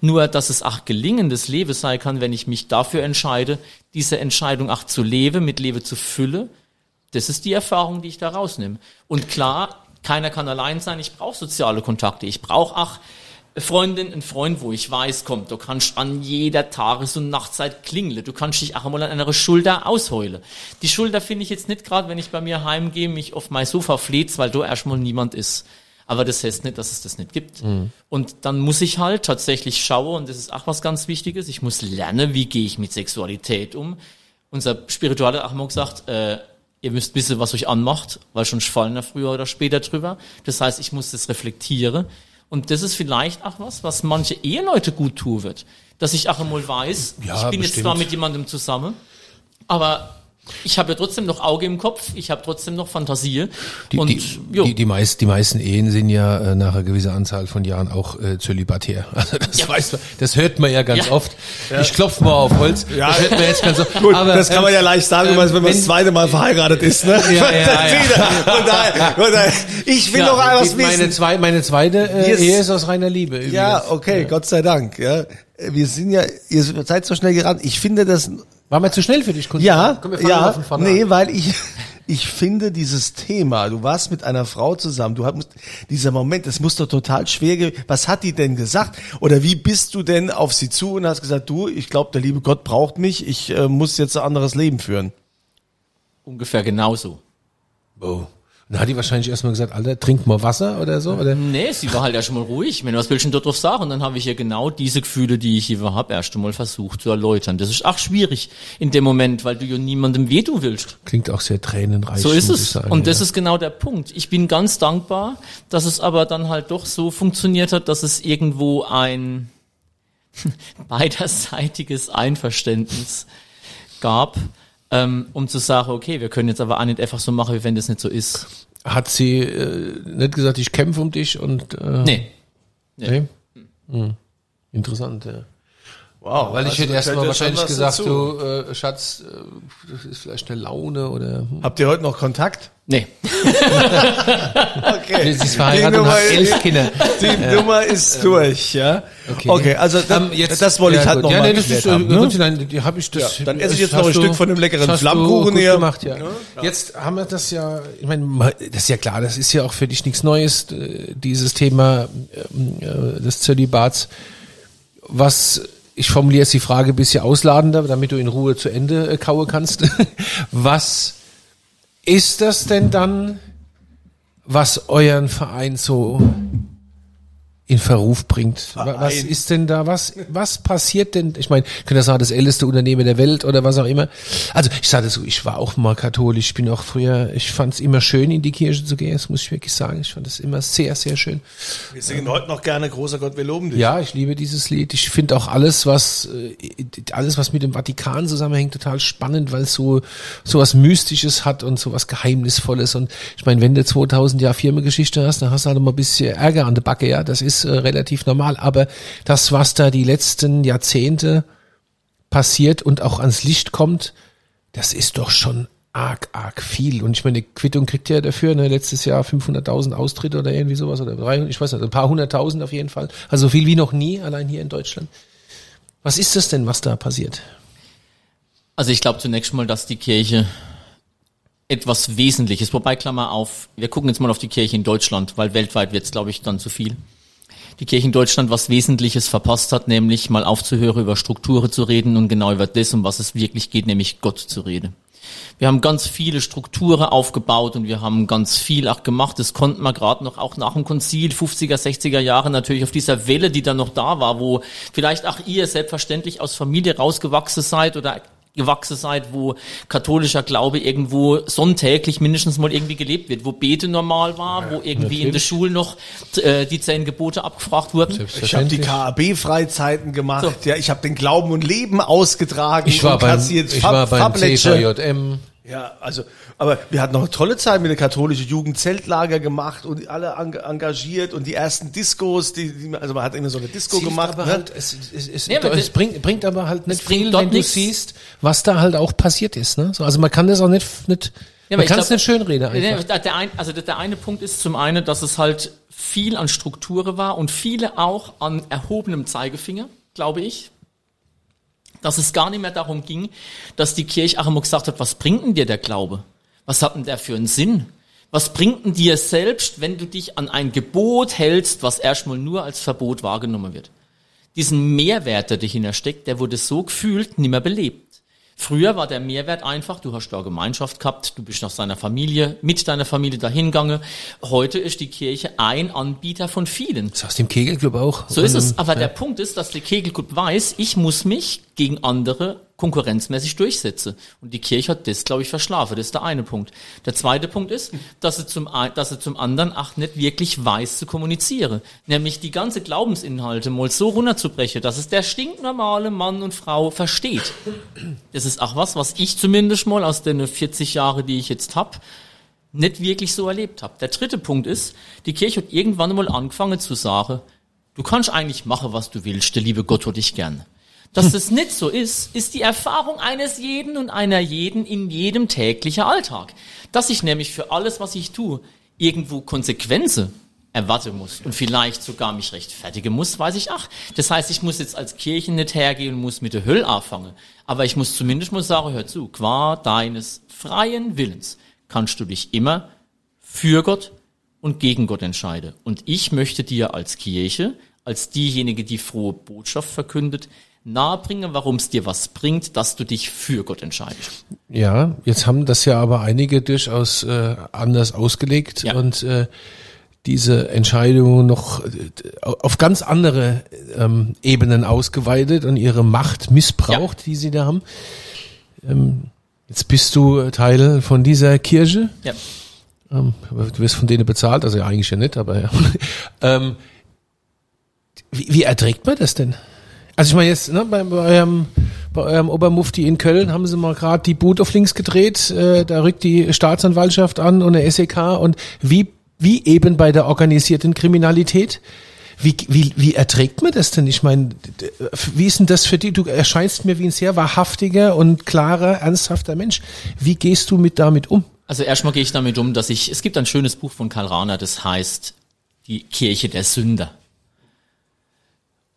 Nur, dass es auch gelingendes Leben sein kann, wenn ich mich dafür entscheide, diese Entscheidung auch zu leben, mit Leben zu füllen, das ist die Erfahrung, die ich da rausnehme. Und klar, keiner kann allein sein. Ich brauche soziale Kontakte. Ich brauche auch Freundin, einen Freund, wo ich weiß, komm, du kannst an jeder Tages- und Nachtzeit klingeln. Du kannst dich auch einmal an einer Schulter ausheulen. Die Schulter finde ich jetzt nicht gerade, wenn ich bei mir heimgehe, mich auf mein Sofa fleht, weil da erstmal niemand ist. Aber das heißt nicht, dass es das nicht gibt. Und dann muss ich halt tatsächlich schauen, und das ist auch was ganz Wichtiges, ich muss lernen, wie gehe ich mit Sexualität um. Unser auch mal gesagt, äh, ihr müsst wissen, was euch anmacht, weil schon fallen da früher oder später drüber. Das heißt, ich muss das reflektieren. Und das ist vielleicht auch was, was manche Eheleute gut tun wird. Dass ich auch einmal weiß,
Ja,
ich bin jetzt
bestimmt.
zwar mit jemandem zusammen, aber ich habe ja trotzdem noch Auge im Kopf, ich habe trotzdem noch Fantasie.
Die,
und
die,
jo,
die, die, meist, die meisten Ehen sind ja äh, nach einer gewissen Anzahl von Jahren auch äh, zölibatär. [laughs] Also das
Ja.
weiß man, das hört man ja ganz
Ja.
oft. Ich klopfe mal auf Holz.
Ja.
Das hört man jetzt ganz oft.
Gut,
Aber,
das kann man ja leicht sagen,
ähm,
wenn man das
wenn-
zweite Mal verheiratet ist. Ne?
Ja, ja, [laughs] ja.
Von daher, von daher, ich will
ja,
noch einmal was
meine,
wissen.
zwei, meine zweite äh,
Yes.
Ehe ist aus reiner Liebe.
Ja,
übrigens.
okay, Gott sei Dank. Ja. Wir sind ja, ihr seid so schnell gerannt. Ich finde das,
War mal zu schnell für dich, Kunst?
ja,
Komm,
ja,
mal von vorne
nee,
an.
weil ich, ich finde dieses Thema, du warst mit einer Frau zusammen, du hast, dieser Moment, das muss doch total schwer, was hat die denn gesagt? Oder wie bist du denn auf sie zu und hast gesagt, du, ich glaube, der liebe Gott braucht mich, ich äh, muss jetzt ein anderes Leben führen.
ungefähr genauso.
Oh. Dann hat die wahrscheinlich erstmal gesagt, Alter, trink mal Wasser oder so, oder?
Nee, sie war halt erst mal ruhig. Wenn was willst du drauf sagen? Und dann habe ich ihr genau diese Gefühle, die ich hier habe, erst einmal versucht zu erläutern. Das ist auch schwierig in dem Moment, weil du ja niemandem wehtun willst.
Klingt auch sehr tränenreich.
So ist es.
sagen,
und das
ja.
ist genau der Punkt. Ich bin ganz dankbar, dass es aber dann halt doch so funktioniert hat, dass es irgendwo ein [laughs] beiderseitiges Einverständnis gab, ähm, um zu sagen, okay, wir können jetzt aber auch nicht einfach so machen, wie wenn das nicht so ist.
Hat sie äh, nicht gesagt, ich kämpfe um dich und äh,
Nee.
nee? Hm. Interessant, ja.
Wow.
Weil ich
also
hätte erstmal
ja
wahrscheinlich gesagt,
dazu.
du, äh, Schatz, äh, das ist vielleicht eine Laune oder hm.
Habt ihr heute noch Kontakt?
Nee. [laughs]
Okay.
sie ist verheiratet und hat elf Kinder.
Die Nummer ist durch, ja. Okay,
Okay.
also da,
Ähm, jetzt-
das wollte ich
ja,
halt
gut.
noch
ja, nee, das ist, äh,
haben. Ne?
Dank, die habe ich das.
Ja, dann esse ich jetzt noch ein Stück von dem leckeren Flammkuchen hier.
gemacht, ja. Jetzt haben wir das ja, ich meine, das ist ja klar, das ist ja auch für dich nichts Neues, äh, dieses Thema ähm, äh, des Zölibats. Was, ich formuliere jetzt die Frage ein bisschen ausladender, damit du in Ruhe zu Ende äh, kauen kannst. [laughs] Was ist das denn dann, was euren Verein so in Verruf bringt. Wa- Was
Verein.
ist denn da, was, was passiert denn? Ich meine, ich könnte sagen, das älteste Unternehmen der Welt oder was auch immer. Also ich sage so, ich war auch mal katholisch, ich bin auch früher, ich fand es immer schön, in die Kirche zu gehen, das muss ich wirklich sagen. Ich fand es immer sehr, sehr schön.
Wir singen heute noch gerne Großer Gott, wir loben dich.
Ja, ich liebe dieses Lied. Ich finde auch alles, was äh, alles, was mit dem Vatikan zusammenhängt, total spannend, weil es so so was Mystisches hat und so was Geheimnisvolles. Und ich meine, wenn du 2000 Jahre Firmengeschichte hast, dann hast du halt mal ein bisschen Ärger an der Backe. Ja, das ist äh, relativ normal. Aber das, was da die letzten Jahrzehnte passiert und auch ans Licht kommt, das ist doch schon arg, arg viel. Und ich meine, die Quittung kriegt ihr ja dafür, ne, letztes Jahr 500.000 Austritte oder irgendwie sowas oder 300, ich weiß nicht, ein paar hunderttausend auf jeden Fall. Also so viel wie noch nie, allein hier in Deutschland. Was ist das denn, was da passiert?
Also ich glaube zunächst mal, dass die Kirche etwas Wesentliches, wobei Klammer auf, wir gucken jetzt mal auf die Kirche in Deutschland, weil weltweit wird es, glaube ich, dann zu viel. Die Kirche in Deutschland was Wesentliches verpasst hat, nämlich mal aufzuhören, über Strukturen zu reden und genau über das, um was es wirklich geht, nämlich Gott zu reden. Wir haben ganz viele Strukturen aufgebaut und wir haben ganz viel auch gemacht. Das konnten wir gerade noch auch nach dem Konzil 50er, 60er Jahre natürlich auf dieser Welle, die dann noch da war, wo vielleicht auch ihr selbstverständlich aus Familie rausgewachsen seid oder gewachsen seid, wo katholischer Glaube irgendwo sonntäglich mindestens mal irgendwie gelebt wird, wo Bete normal war, wo irgendwie in der Schule noch äh, die zehn Gebote abgefragt wurden.
Ich habe die KAB-Freizeiten gemacht,
So.
ja, ich habe den Glauben und Leben ausgetragen.
Ich war
und
beim, ich war beim
Fablecce. Ja, also, aber wir hatten noch eine tolle Zeit mit der katholischen Jugendzeltlager gemacht und alle eng engagiert und die ersten Discos, die, die also man hat immer so eine Disco
Hilft
gemacht.
aber
ne?
halt, es, es, es,
Ja,
es bringt, bringt aber halt nicht viel, wenn du
nichts.
siehst, was da halt auch passiert ist. Ne? So, also man kann das auch nicht, nicht
Ja,
man kann es nicht schönreden einfach.
Der, ein, also der, der eine Punkt ist zum einen, dass es halt viel an Strukturen war und viele auch an erhobenem Zeigefinger, glaube ich. Dass es gar nicht mehr darum ging, dass die Kirche auch immer gesagt hat, was bringt denn dir der Glaube? Was hat denn der für einen Sinn? Was bringt denn dir selbst, wenn du dich an ein Gebot hältst, was erstmal nur als Verbot wahrgenommen wird? Diesen Mehrwert, der dahinter steckt, der wurde so gefühlt nicht mehr belebt. Früher war der Mehrwert einfach, du hast da Gemeinschaft gehabt, du bist nach seiner Familie, mit deiner Familie dahingegangen. Heute ist die Kirche ein Anbieter von vielen.
Das ist aus dem Kegelclub auch.
So ist es. Aber
ja.
der Punkt ist, dass der Kegelclub weiß, ich muss mich gegen andere konkurrenzmäßig durchsetzen. Und die Kirche hat das, glaube ich, verschlafen. Das ist der eine Punkt. Der zweite Punkt ist, dass sie zum, dass sie zum anderen auch nicht wirklich weiß zu kommunizieren. Nämlich die ganze Glaubensinhalte mal so runterzubrechen, dass es der stinknormale Mann und Frau versteht. Das ist auch was, was ich zumindest mal aus den 40 Jahren, die ich jetzt hab, nicht wirklich so erlebt habe. Der dritte Punkt ist, die Kirche hat irgendwann mal angefangen zu sagen, du kannst eigentlich machen, was du willst, der liebe Gott hat dich gern. Dass das nicht so ist, ist die Erfahrung eines jeden und einer jeden in jedem täglichen Alltag. Dass ich nämlich für alles, was ich tue, irgendwo Konsequenzen erwarten muss und vielleicht sogar mich rechtfertigen muss, weiß ich ach. Das heißt, ich muss jetzt als Kirche nicht hergehen und muss mit der Hölle anfangen. Aber ich muss zumindest mal sagen, hör zu, qua deines freien Willens kannst du dich immer für Gott und gegen Gott entscheiden. Und ich möchte dir als Kirche, als diejenige, die frohe Botschaft verkündet, nahebringen, warum es dir was bringt, dass du dich für Gott entscheidest.
Ja, jetzt haben das ja aber einige durchaus äh, anders ausgelegt
Ja.
und äh, diese Entscheidung noch äh, auf ganz andere ähm, Ebenen ausgeweitet und ihre Macht missbraucht, die sie da haben. Ähm, jetzt bist du Teil von dieser Kirche.
Ja.
Ähm, du wirst von denen bezahlt, also ja, eigentlich ja nicht, aber ja. [laughs] ähm, wie, wie erträgt man das denn? Also ich meine jetzt, ne, bei, bei, eurem, bei eurem Obermufti in Köln haben sie mal gerade die Boot auf links gedreht, äh, da rückt die Staatsanwaltschaft an und der SEK und wie, wie eben bei der organisierten Kriminalität. Wie, wie, wie erträgt man das denn? Ich meine, wie ist denn das für dich? Du erscheinst mir wie ein sehr wahrhaftiger und klarer, ernsthafter Mensch. Wie gehst du mit damit um?
Also erstmal gehe ich damit um, dass ich, es gibt ein schönes Buch von Karl Rahner, das heißt Die Kirche der Sünder.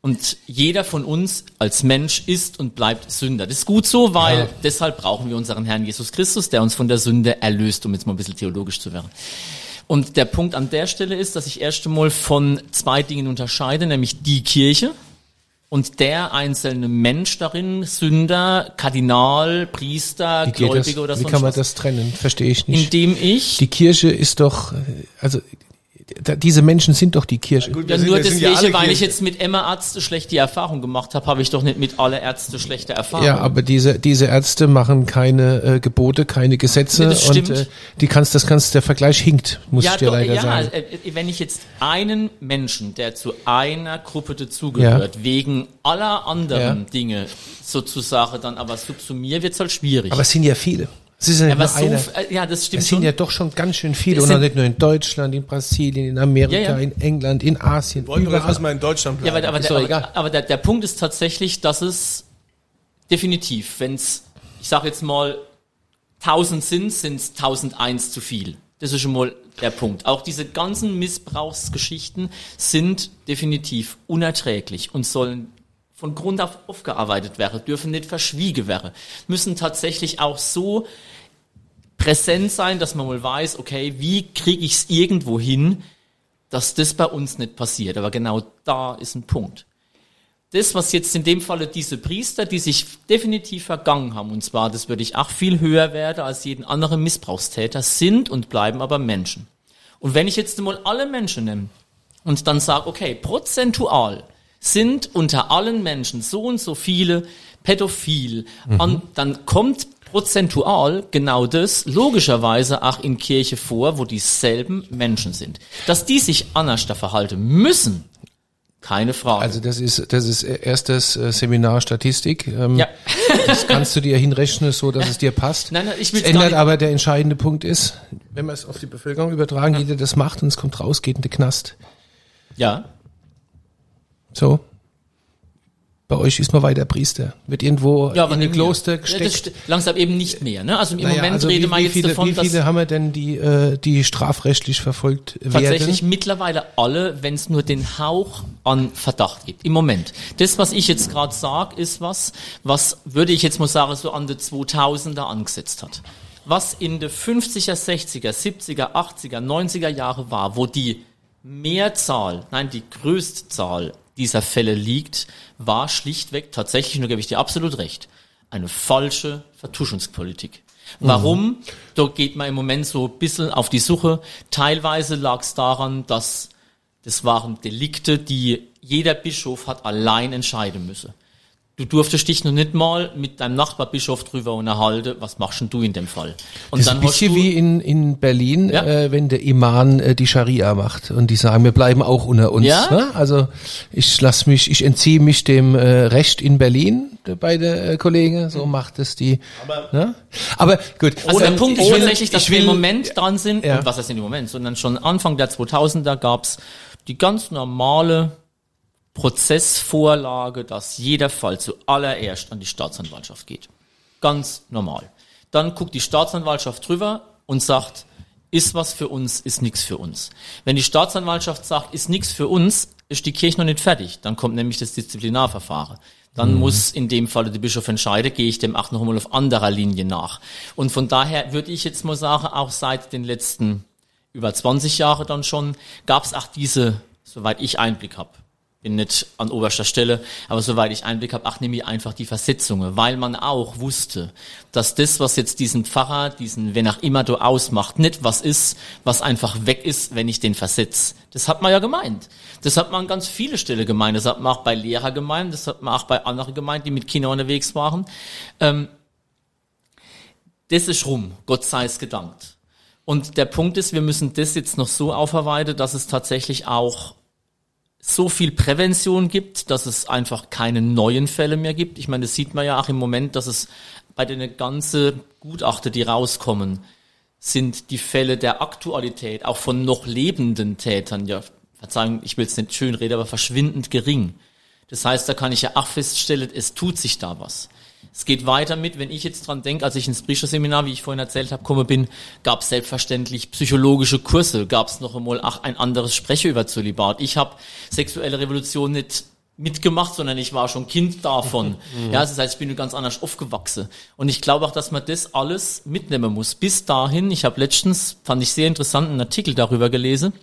Und jeder von uns als Mensch ist und bleibt Sünder. Das ist gut so, weil
Ja.
deshalb brauchen wir unseren Herrn Jesus Christus, der uns von der Sünde erlöst, um jetzt mal ein bisschen theologisch zu werden. Und der Punkt an der Stelle ist, dass ich erst einmal von zwei Dingen unterscheide, nämlich die Kirche und der einzelne Mensch darin, Sünder, Kardinal, Priester,
Wie, das?
Gläubiger oder
wie
sonst
kann man
was.
das trennen? Verstehe ich nicht.
Indem ich
Die Kirche ist doch, äh, also diese Menschen sind doch die Kirche.
Gut,
Ja,
sind-
nur
ja
deswegen, weil ich jetzt mit Emma Ärzte schlechte Erfahrung gemacht habe, habe ich doch nicht mit alle Ärzte schlechte Erfahrung.
Ja, aber diese diese Ärzte machen keine äh, Gebote, keine Gesetze
Nee, das
und
stimmt.
äh, die kannst das kannst der Vergleich hinkt, muss
ja,
ich dir
doch,
leider
ja
sagen.
äh, äh, wenn ich jetzt einen Menschen, der zu einer Gruppe dazugehört, wegen aller anderen
Ja.
Dinge sozusagen dann aber subsumiert, wird's halt schwierig.
Aber es sind ja viele. Es ist ja nur
so, äh, ja, das stimmt
Es sind
schon.
ja doch schon ganz schön viele und
sind-
nicht nur in Deutschland, in Brasilien, in Amerika,
Ja, ja.
in England, in Asien,
Wollen wir
überall.
erstmal in Deutschland
Ja,
bleiben?
aber, aber,
Ist
der, aber,
egal.
aber der, der Punkt ist tatsächlich, dass es definitiv, wenn es, ich sage jetzt mal, 1000 sind, sind es 1001 zu viel. Das ist schon mal der Punkt. Auch diese ganzen Missbrauchsgeschichten sind definitiv unerträglich und sollen von Grund auf aufgearbeitet wäre, dürfen nicht verschwiegen werden, müssen tatsächlich auch so präsent sein, dass man mal weiß, okay, wie kriege ich es irgendwo hin, dass das bei uns nicht passiert. Aber genau da ist ein Punkt. Das, was jetzt in dem Falle diese Priester, die sich definitiv vergangen haben, und zwar, das würde ich auch viel höher werden als jeden anderen Missbrauchstäter, sind und bleiben aber Menschen. Und wenn ich jetzt mal alle Menschen nehme und dann sage, okay, prozentual sind unter allen Menschen so und so viele pädophil, mhm. und dann kommt prozentual genau das logischerweise auch in Kirche vor, wo dieselben Menschen sind. Dass die sich anders da verhalten müssen, keine Frage.
Also das ist das ist erstes äh, Seminar Statistik. Ähm, ja. [laughs] das kannst du dir hinrechnen, so dass es dir passt. Nein, nein, ich will es ändert aber der entscheidende Punkt ist, wenn wir es auf die Bevölkerung übertragen, ja. jeder das macht und es kommt raus, geht in den Knast.
Ja.
So. Bei euch ist man weiter Priester. Wird irgendwo ja, in ein Kloster gesteckt.
Ja, langsam eben nicht mehr. Ne? Also im naja, Moment also rede man jetzt
viele,
davon,
Wie viele haben wir denn, die, äh, die strafrechtlich verfolgt
tatsächlich werden? Tatsächlich mittlerweile alle, wenn es nur den Hauch an Verdacht gibt. Im Moment. Das, was ich jetzt gerade sage, ist was, was würde ich jetzt mal sagen, so an die 2000er angesetzt hat. Was in den 50er, 60er, 70er, 80er, 90er Jahre war, wo die Mehrzahl, nein, die größte Zahl dieser Fälle liegt, war schlichtweg tatsächlich, nur gebe ich dir absolut recht, eine falsche Vertuschungspolitik. Warum? Mhm. Da geht man im Moment so ein bisschen auf die Suche. Teilweise lag es daran, dass das waren Delikte, die jeder Bischof hat allein entscheiden müssen. Du durftest dich noch nicht mal mit deinem Nachbarbischof drüber unterhalten, was machst denn du in dem Fall?
Und das dann ist ein bisschen wie in, in Berlin, ja? äh, wenn der Iman äh, die Scharia macht und die sagen, wir bleiben auch unter uns. Ja? Ne? Also ich lass mich, ich entziehe mich dem äh, Recht in Berlin der äh, Kollege, so macht es die. Aber, ne? Aber gut.
Also der Punkt ist tatsächlich, dass will, wir im Moment dran sind, ja. und was heißt in dem Moment, sondern schon Anfang der 2000er gab's die ganz normale Prozessvorlage, dass jeder Fall zuallererst an die Staatsanwaltschaft geht. Ganz normal. Dann guckt die Staatsanwaltschaft drüber und sagt, ist was für uns, ist nichts für uns. Wenn die Staatsanwaltschaft sagt, ist nichts für uns, ist die Kirche noch nicht fertig. Dann kommt nämlich das Disziplinarverfahren. Dann mhm. muss in dem Falle der Bischof entscheiden, gehe ich dem Ach noch einmal auf anderer Linie nach. Und von daher würde ich jetzt mal sagen, auch seit den letzten über 20 Jahren dann schon, gab es auch diese, soweit ich Einblick habe, bin nicht an oberster Stelle, aber soweit ich Einblick habe, ach, nehme ich einfach die Versetzungen, weil man auch wusste, dass das, was jetzt diesen Pfarrer, diesen, wenn auch immer du ausmacht, nicht was ist, was einfach weg ist, wenn ich den versetz. Das hat man ja gemeint. Das hat man an ganz viele Stelle gemeint. Das hat man auch bei Lehrer gemeint, das hat man auch bei anderen gemeint, die mit Kindern unterwegs waren. Ähm, das ist rum, Gott sei es gedankt. Und der Punkt ist, wir müssen das jetzt noch so aufarbeiten, dass es tatsächlich auch so viel Prävention gibt, dass es einfach keine neuen Fälle mehr gibt. Ich meine, das sieht man ja auch im Moment, dass es bei den ganzen Gutachten, die rauskommen, sind die Fälle der Aktualität, auch von noch lebenden Tätern, ja, Verzeihung, ich will es nicht schön reden, aber verschwindend gering. Das heißt, da kann ich ja auch feststellen, es tut sich da was. Es geht weiter mit, wenn ich jetzt dran denke, als ich ins Priesterseminar, wie ich vorhin erzählt habe, komme bin, gab es selbstverständlich psychologische Kurse, gab es noch einmal ach, ein anderes Spreche über Zölibat. Ich habe sexuelle Revolution nicht mitgemacht, sondern ich war schon Kind davon. [laughs] Ja, das heißt, ich bin ganz anders aufgewachsen. Und ich glaube auch, dass man das alles mitnehmen muss. Bis dahin, ich habe letztens, fand ich sehr interessant, einen Artikel darüber gelesen.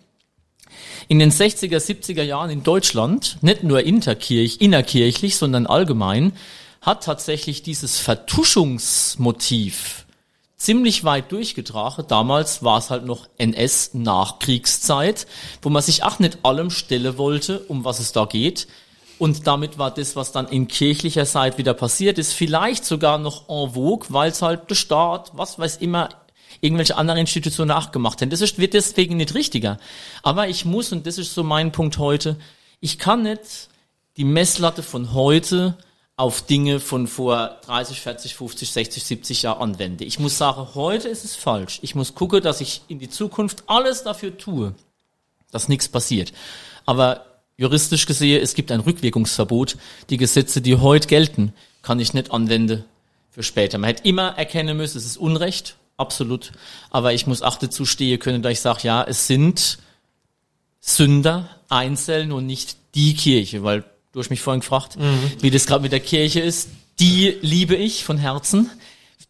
In den 60er, 70er Jahren in Deutschland, nicht nur interkirch, innerkirchlich, sondern allgemein, hat tatsächlich dieses Vertuschungsmotiv ziemlich weit durchgetragen. Damals war es halt noch NS-Nachkriegszeit, wo man sich auch nicht allem stelle wollte, um was es da geht. Und damit war das, was dann in kirchlicher Seite wieder passiert ist, vielleicht sogar noch en vogue, weil es halt der Staat, was weiß immer, irgendwelche anderen Institutionen nachgemacht haben. Das ist, wird deswegen nicht richtiger. Aber ich muss, und das ist so mein Punkt heute, ich kann nicht die Messlatte von heute auf Dinge von vor 30, 40, 50, 60, 70 Jahren anwende. Ich muss sagen, heute ist es falsch. Ich muss gucken, dass ich in die Zukunft alles dafür tue, dass nichts passiert. Aber juristisch gesehen, es gibt ein Rückwirkungsverbot. Die Gesetze, die heute gelten, kann ich nicht anwenden für später. Man hätte immer erkennen müssen, es ist Unrecht, absolut. Aber ich muss auch dazu stehen können, da ich sage, ja, es sind Sünder einzeln und nicht die Kirche, weil Du hast mich vorhin gefragt, wie das gerade mit der Kirche ist. Die liebe ich von Herzen.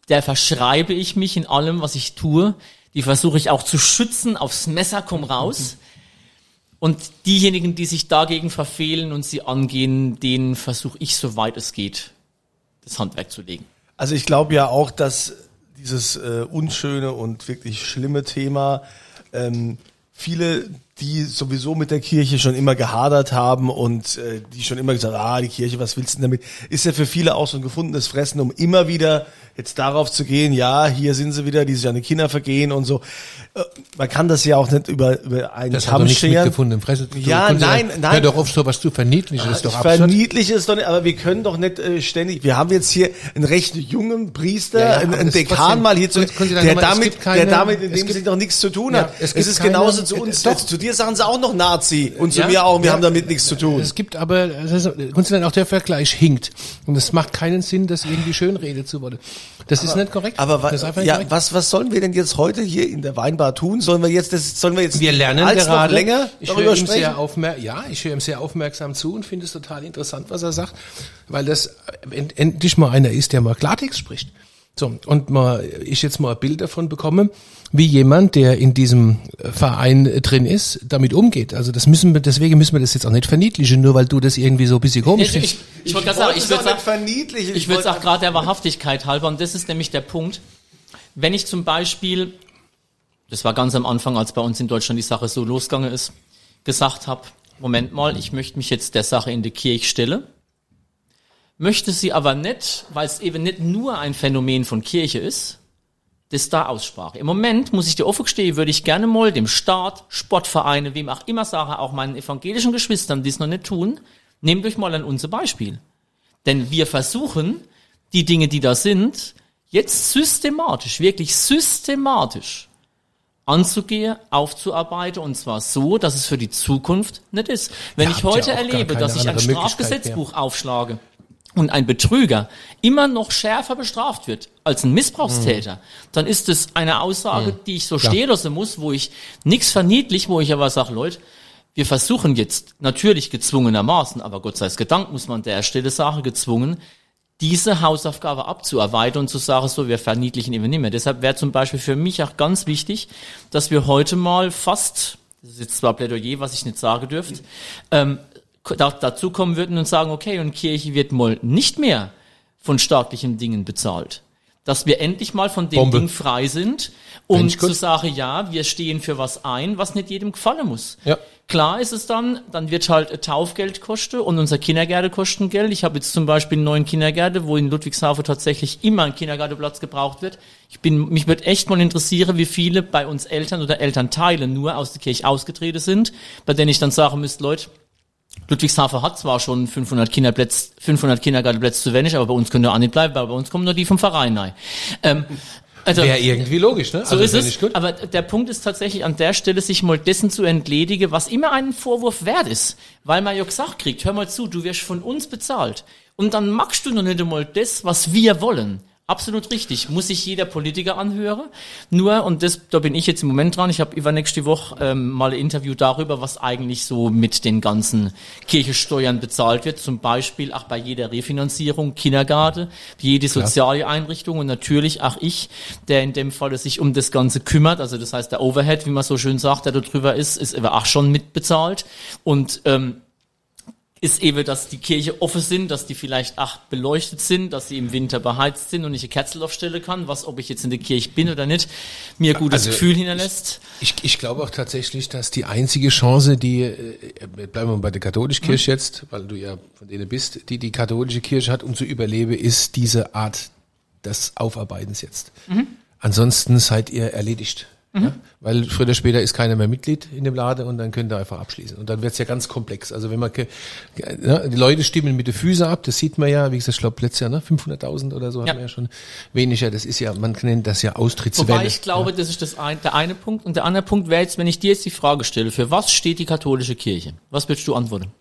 Der verschreibe ich mich in allem, was ich tue. Die versuche ich auch zu schützen. Aufs Messer komm raus. Und diejenigen, die sich dagegen verfehlen und sie angehen, denen versuche ich, soweit es geht, das Handwerk zu legen.
Also ich glaube ja auch, dass dieses äh, unschöne und wirklich schlimme Thema ähm, viele, die sowieso mit der Kirche schon immer gehadert haben und äh, die schon immer gesagt, ah, die Kirche, was willst du denn damit? Ist ja für viele auch so ein gefundenes Fressen, um immer wieder jetzt darauf zu gehen, ja, hier sind sie wieder, die sich an die Kinder vergehen und so. Äh, man kann das ja auch nicht über, über einen
Das hat
Kamm
doch nichts mit
scheren.
zu tun.
Ja, nein,
sagen,
nein.
Hör doch auf, so was zu verniedlichen, das ist doch
ich
absurd.
verniedliche es doch nicht, aber wir können doch nicht äh, ständig, wir haben jetzt hier einen recht jungen Priester,
Ja, ja,
einen, einen
das ist
Dekan
trotzdem-
mal hier zu, der damit,
keine-
der damit in dem Sinne doch nichts zu tun
Ja,
hat.
es
es, ist
keine-
genauso zu uns,
doch.
zu dir sagen sie auch noch Nazi und zu mir auch, wir haben damit nichts zu tun.
Es gibt aber, also, grundsätzlich auch der Vergleich hinkt. Und es macht keinen Sinn, das irgendwie schönrede zu wollen. Das ist nicht korrekt.
Aber wa ja,
korrekt.
was, was sollen wir denn jetzt heute hier in der Weinbar tun? Sollen wir jetzt, das, sollen wir jetzt
Wir lernen gerade.
länger
ich
darüber sprechen?
sehr aufmer ja, ich höre ihm sehr aufmerksam zu und finde es total interessant, was er sagt, weil das end endlich mal einer ist, der mal Klartext spricht. So, und mal, ich jetzt mal ein Bild davon bekomme, wie jemand, der in diesem Verein drin ist, damit umgeht. Also das müssen wir, deswegen müssen wir das jetzt auch nicht verniedlichen, nur weil du das irgendwie so ein bisschen komisch
Ich,
findest.
ich, ich wollte gerade sagen, ich würde sagen,
verniedlichen.
Ich würde es
wollte-
auch gerade der Wahrhaftigkeit halber, und das ist nämlich der Punkt, wenn ich zum Beispiel, das war ganz am Anfang, als bei uns in Deutschland die Sache so losgegangen ist, gesagt habe, Moment mal, ich möchte mich jetzt der Sache in die Kirche stellen, möchte sie aber nicht, weil es eben nicht nur ein Phänomen von Kirche ist, das da aussprach. Im Moment, muss ich dir offen gestehen, würde ich gerne mal dem Staat, Sportvereine, wem auch immer sagen, auch meinen evangelischen Geschwistern, die es noch nicht tun, nehmt euch mal an unser Beispiel. Denn wir versuchen, die Dinge, die da sind, jetzt systematisch, wirklich systematisch anzugehen, aufzuarbeiten und zwar so, dass es für die Zukunft nicht ist. Wenn
Ja,
ich heute
gar
erlebe, dass ich ein Strafgesetzbuch aufschlage und ein Betrüger immer noch schärfer bestraft wird als ein Missbrauchstäter,
Mhm.
dann ist es eine Aussage, die ich so stehen lassen muss, wo ich nichts verniedlich, wo ich aber sage, Leute, wir versuchen jetzt natürlich gezwungenermaßen, aber Gott sei es gedankt, muss man an der Stelle sagen, gezwungen, diese Hausaufgabe abzuarbeiten und zu sagen, so, wir verniedlichen eben nicht mehr. Deshalb wäre zum Beispiel für mich auch ganz wichtig, dass wir heute mal fast, das ist jetzt zwar Plädoyer, was ich nicht sagen dürfte, ähm, dazu kommen würden und sagen, okay, und Kirche wird mal nicht mehr von staatlichen Dingen bezahlt. Dass wir endlich mal von dem
Bombe.
Ding frei sind, um
gut.
zu sagen, ja, wir stehen für was ein, was nicht jedem gefallen muss.
Ja.
Klar ist es dann, dann wird halt Taufgeld kosten und unser Kindergärte kosten Geld. Ich habe jetzt zum Beispiel einen neuen Kindergärte, wo in Ludwigshafen tatsächlich immer ein Kindergartenplatz gebraucht wird. Ich bin, mich würde echt mal interessieren, wie viele bei uns Eltern oder Elternteile nur aus der Kirche ausgetreten sind, bei denen ich dann sagen müsste, Leute, Ludwigshafen hat zwar schon 500 Kinderplätze, 500 Kindergartenplätze zu wenig, aber bei uns können wir auch nicht bleiben, weil bei uns kommen nur die vom Verein rein. Ähm, also,
Wäre irgendwie logisch, ne?
so ist
finde
es.
Gut.
Aber der Punkt ist tatsächlich an der Stelle, sich mal dessen zu entledigen, was immer einen Vorwurf wert ist. Weil man ja gesagt kriegt, hör mal zu, du wirst von uns bezahlt. Und dann magst du noch nicht einmal das, was wir wollen. Absolut richtig. Muss sich jeder Politiker anhören. Nur, und das, da bin ich jetzt im Moment dran, ich habe übernächste Woche ähm, mal ein Interview darüber, was eigentlich so mit den ganzen Kirchensteuern bezahlt wird. Zum Beispiel auch bei jeder Refinanzierung, Kindergarten, jede soziale Einrichtung und natürlich auch ich, der in dem Falle sich um das Ganze kümmert. Also das heißt, der Overhead, wie man so schön sagt, der da drüber ist, ist aber auch schon mitbezahlt. Und ähm, ist eben, dass die Kirche offen sind, dass die vielleicht acht beleuchtet sind, dass sie im Winter beheizt sind und ich eine Kerzel aufstellen kann, was, ob ich jetzt in der Kirche bin oder nicht, mir ein gutes
Also,
Gefühl hinterlässt.
Ich, ich glaube auch tatsächlich, dass die einzige Chance, die, äh, bleiben wir bei der katholischen Kirche jetzt, weil du ja von denen bist, die die katholische Kirche hat, um zu überleben, ist diese Art des Aufarbeitens jetzt. Ansonsten seid ihr erledigt. Ja? Weil früher oder später ist keiner mehr Mitglied in dem Laden und dann könnt ihr einfach abschließen. Und dann wird's ja ganz komplex. Also wenn man, ja, die Leute stimmen mit den Füßen ab, das sieht man ja, wie gesagt, ich glaube letztes Jahr, ne, 500.000 oder so
Ja.
hat man ja schon weniger. Das ist ja, man nennt das ja Austrittswelle.
Wobei ich glaube, das ist das ein, der eine Punkt. Und der andere Punkt wäre jetzt, wenn ich dir jetzt die Frage stelle, für was steht die katholische Kirche? Was würdest du antworten?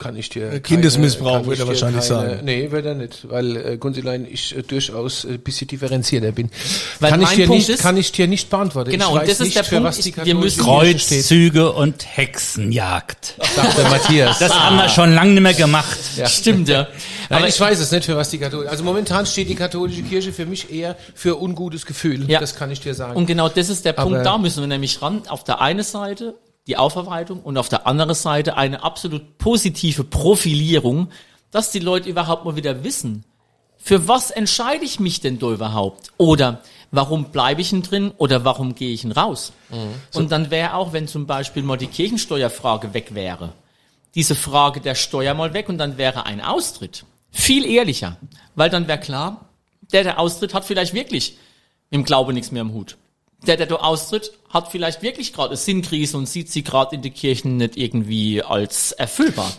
Kann ich dir keine-
Kindesmissbrauch
ich
wird er wahrscheinlich
keine,
sagen.
Nee, wird er nicht, weil äh, Gunzilein ich äh, durchaus äh, ein bisschen differenzierter bin.
Weil
kann ich dir
Punkt
nicht,
ist-
kann ich dir nicht beantworten.
Genau,
ich
und
weiß
das ist
nicht,
der
für
Punkt,
was die
ich- wir
katholische
müssen-
Kirche steht,
Kreuzzüge und Hexenjagd.
sagt der Matthias.
Das haben wir schon lange nicht mehr gemacht.
Stimmt, ja.
Nein,
Aber
ich weiß es nicht, für was die katholische. Also momentan steht die katholische Kirche für mich eher für ungutes Gefühl.
Ja.
Das kann ich dir sagen.
Und genau das ist der
Aber-
Punkt, da müssen wir nämlich ran. Auf der einen Seite die Aufarbeitung und auf der anderen Seite eine absolut positive Profilierung, dass die Leute überhaupt mal wieder wissen, für was entscheide ich mich denn da überhaupt? Oder warum bleibe ich denn drin oder warum gehe ich denn raus? Und dann wäre auch, wenn zum Beispiel mal die Kirchensteuerfrage weg wäre, diese Frage der Steuer mal weg und dann wäre ein Austritt viel ehrlicher, weil dann wäre klar, der, der austritt, hat vielleicht wirklich im Glaube nichts mehr im Hut. Der, der da austritt, hat vielleicht wirklich gerade eine Sinnkrise und sieht sie gerade in den Kirchen nicht irgendwie als erfüllbar.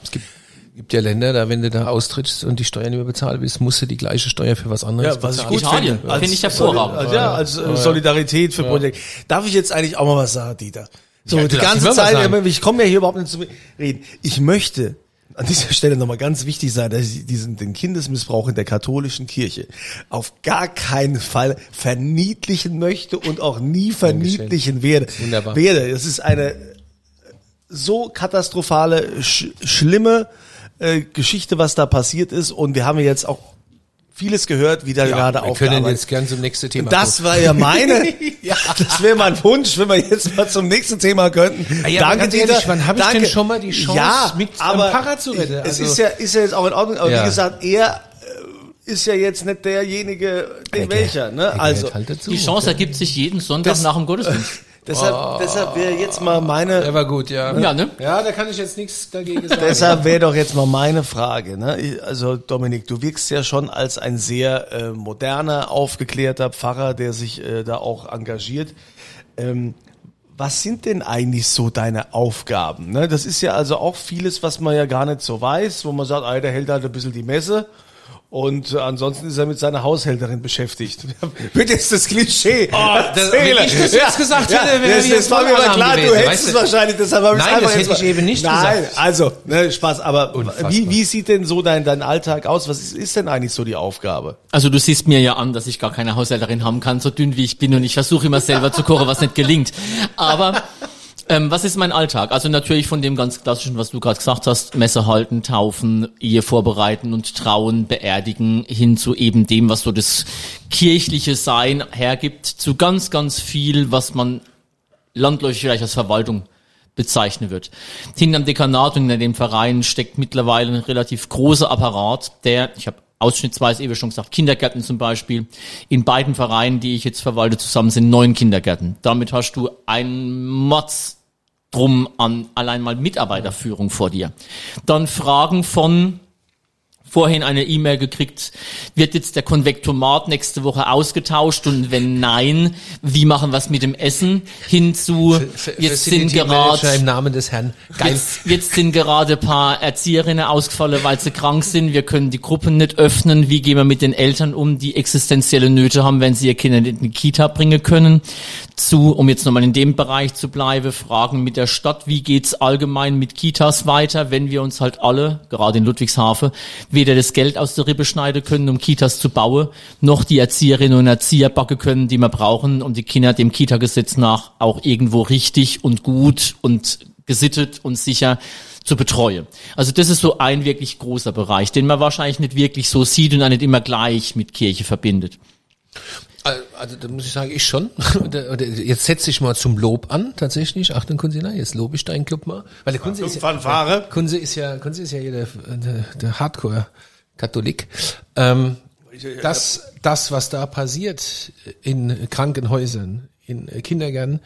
gibt ja Länder, da wenn du da austrittst und die Steuern nicht mehr bezahlen willst, musst du die gleiche Steuer für was anderes
Ja, was ich
bezahlen.
gut
Italien,
finde.
finde ich hervorragend.
Als, ja, als äh, Solidarität für Projekt. Darf ich jetzt eigentlich auch mal was sagen, Dieter? So,
Ja,
die ganze Zeit, ich komme ja hier überhaupt nicht zu reden. Ich möchte an dieser Stelle nochmal ganz wichtig sein, dass ich diesen, den Kindesmissbrauch in der katholischen Kirche auf gar keinen Fall verniedlichen möchte und auch nie verniedlichen werde.
Wunderbar.
Werde. Das ist eine so katastrophale, sch schlimme äh, Geschichte, was da passiert ist. Und wir haben jetzt auch vieles gehört, wie da
Ja,
gerade
wir können jetzt gern zum nächsten Thema
das war ja meine, [laughs] ja, das wäre mein Wunsch, wenn wir jetzt mal zum nächsten Thema könnten.
Ah ja,
Danke, Dieter.
wann hab ich denn schon mal die Chance,
ja,
mit
aber
einem Pfarrer zu?
Es
Also-
ist ja, ist ja jetzt auch in Ordnung, aber
Ja.
wie gesagt, er äh, ist ja jetzt nicht derjenige, den welcher, ne? Also,
halt dazu.
Die Chance ergibt sich jeden Sonntag
Das-
nach dem Gottesdienst. [laughs]
deshalb, deshalb wäre jetzt mal meine,
Der war gut, ja.
Ja, ne?
Ja, da kann ich jetzt nichts dagegen [laughs] sagen.
Deshalb wäre doch jetzt mal meine Frage. Ne? Ich- Also Dominik, du wirkst ja schon als ein sehr äh, moderner, aufgeklärter Pfarrer, der sich äh, da auch engagiert. Ähm, was sind denn eigentlich so deine Aufgaben? Ne? Das ist ja also auch vieles, was man ja gar nicht so weiß, wo man sagt, ah, der hält halt ein bisschen die Messe. Und äh, ansonsten ist er mit seiner Haushälterin beschäftigt. [laughs] Wird jetzt das Klischee.
Oh, das- wenn ich das jetzt gesagt hätte, wäre
das, das war mir aber klar, du
gewesen,
hättest
weißt
es
du?
wahrscheinlich, deshalb habe ich
Nein,
einfach
das
jetzt
hätte ich
mal-
eben nicht
Nein,
gesagt.
also, ne, Spaß, aber
Unfassbar.
wie, wie sieht denn so dein, dein Alltag aus? Was ist, ist denn eigentlich so die Aufgabe?
Also du siehst mir ja an, dass ich gar keine Haushälterin haben kann, so dünn wie ich bin und ich versuche immer selber zu kochen, was nicht gelingt. Aber ähm, was ist mein Alltag? Also natürlich von dem ganz klassischen, was du gerade gesagt hast, Messe halten, taufen, Ehe vorbereiten und trauen, beerdigen, hin zu eben dem, was so das kirchliche Sein hergibt, zu ganz, ganz viel, was man landläufig vielleicht als Verwaltung bezeichnen wird. Hinterm Dekanat und hinter dem Verein steckt mittlerweile ein relativ großer Apparat, der, ich habe ausschnittsweise eben schon gesagt, Kindergärten zum Beispiel. In beiden Vereinen, die ich jetzt verwalte, zusammen sind neun Kindergärten. Damit hast du einen Motz drum an allein mal Mitarbeiterführung vor dir. Dann Fragen von vorhin eine E-Mail gekriegt, wird jetzt der Konvektomat nächste Woche ausgetauscht und wenn nein, wie machen wir es mit dem Essen? Hinzu, jetzt sind gerade
im Namen des Herrn. Geil.
Jetzt, jetzt sind gerade ein paar Erzieherinnen ausgefallen, weil sie krank sind. Wir können die Gruppen nicht öffnen. Wie gehen wir mit den Eltern um, die existenzielle Nöte haben, wenn sie ihr Kind in die Kita bringen können? Zu, um jetzt nochmal in dem Bereich zu bleiben, Fragen mit der Stadt. Wie geht's allgemein mit Kitas weiter, wenn wir uns halt alle, gerade in Ludwigshafen, weder das Geld aus der Rippe schneiden können, um Kitas zu bauen, noch die Erzieherinnen und Erzieher backen können, die wir brauchen, um die Kinder dem Kita-Gesetz nach auch irgendwo richtig und gut und gesittet und sicher zu betreuen. Also das ist so ein wirklich großer Bereich, den man wahrscheinlich nicht wirklich so sieht und auch nicht immer gleich mit Kirche verbindet.
Also da muss ich sagen, ich schon. [laughs] Jetzt setze ich mal zum Lob an, tatsächlich. Achtung, Kunsina, jetzt lobe ich deinen Club mal. Weil der Kunze ist ja. Kunze ist ja, Kunze ist ja hier der, der, der Hardcore-Katholik. Ähm, das, das, was da passiert in Krankenhäusern, in Kindergärten,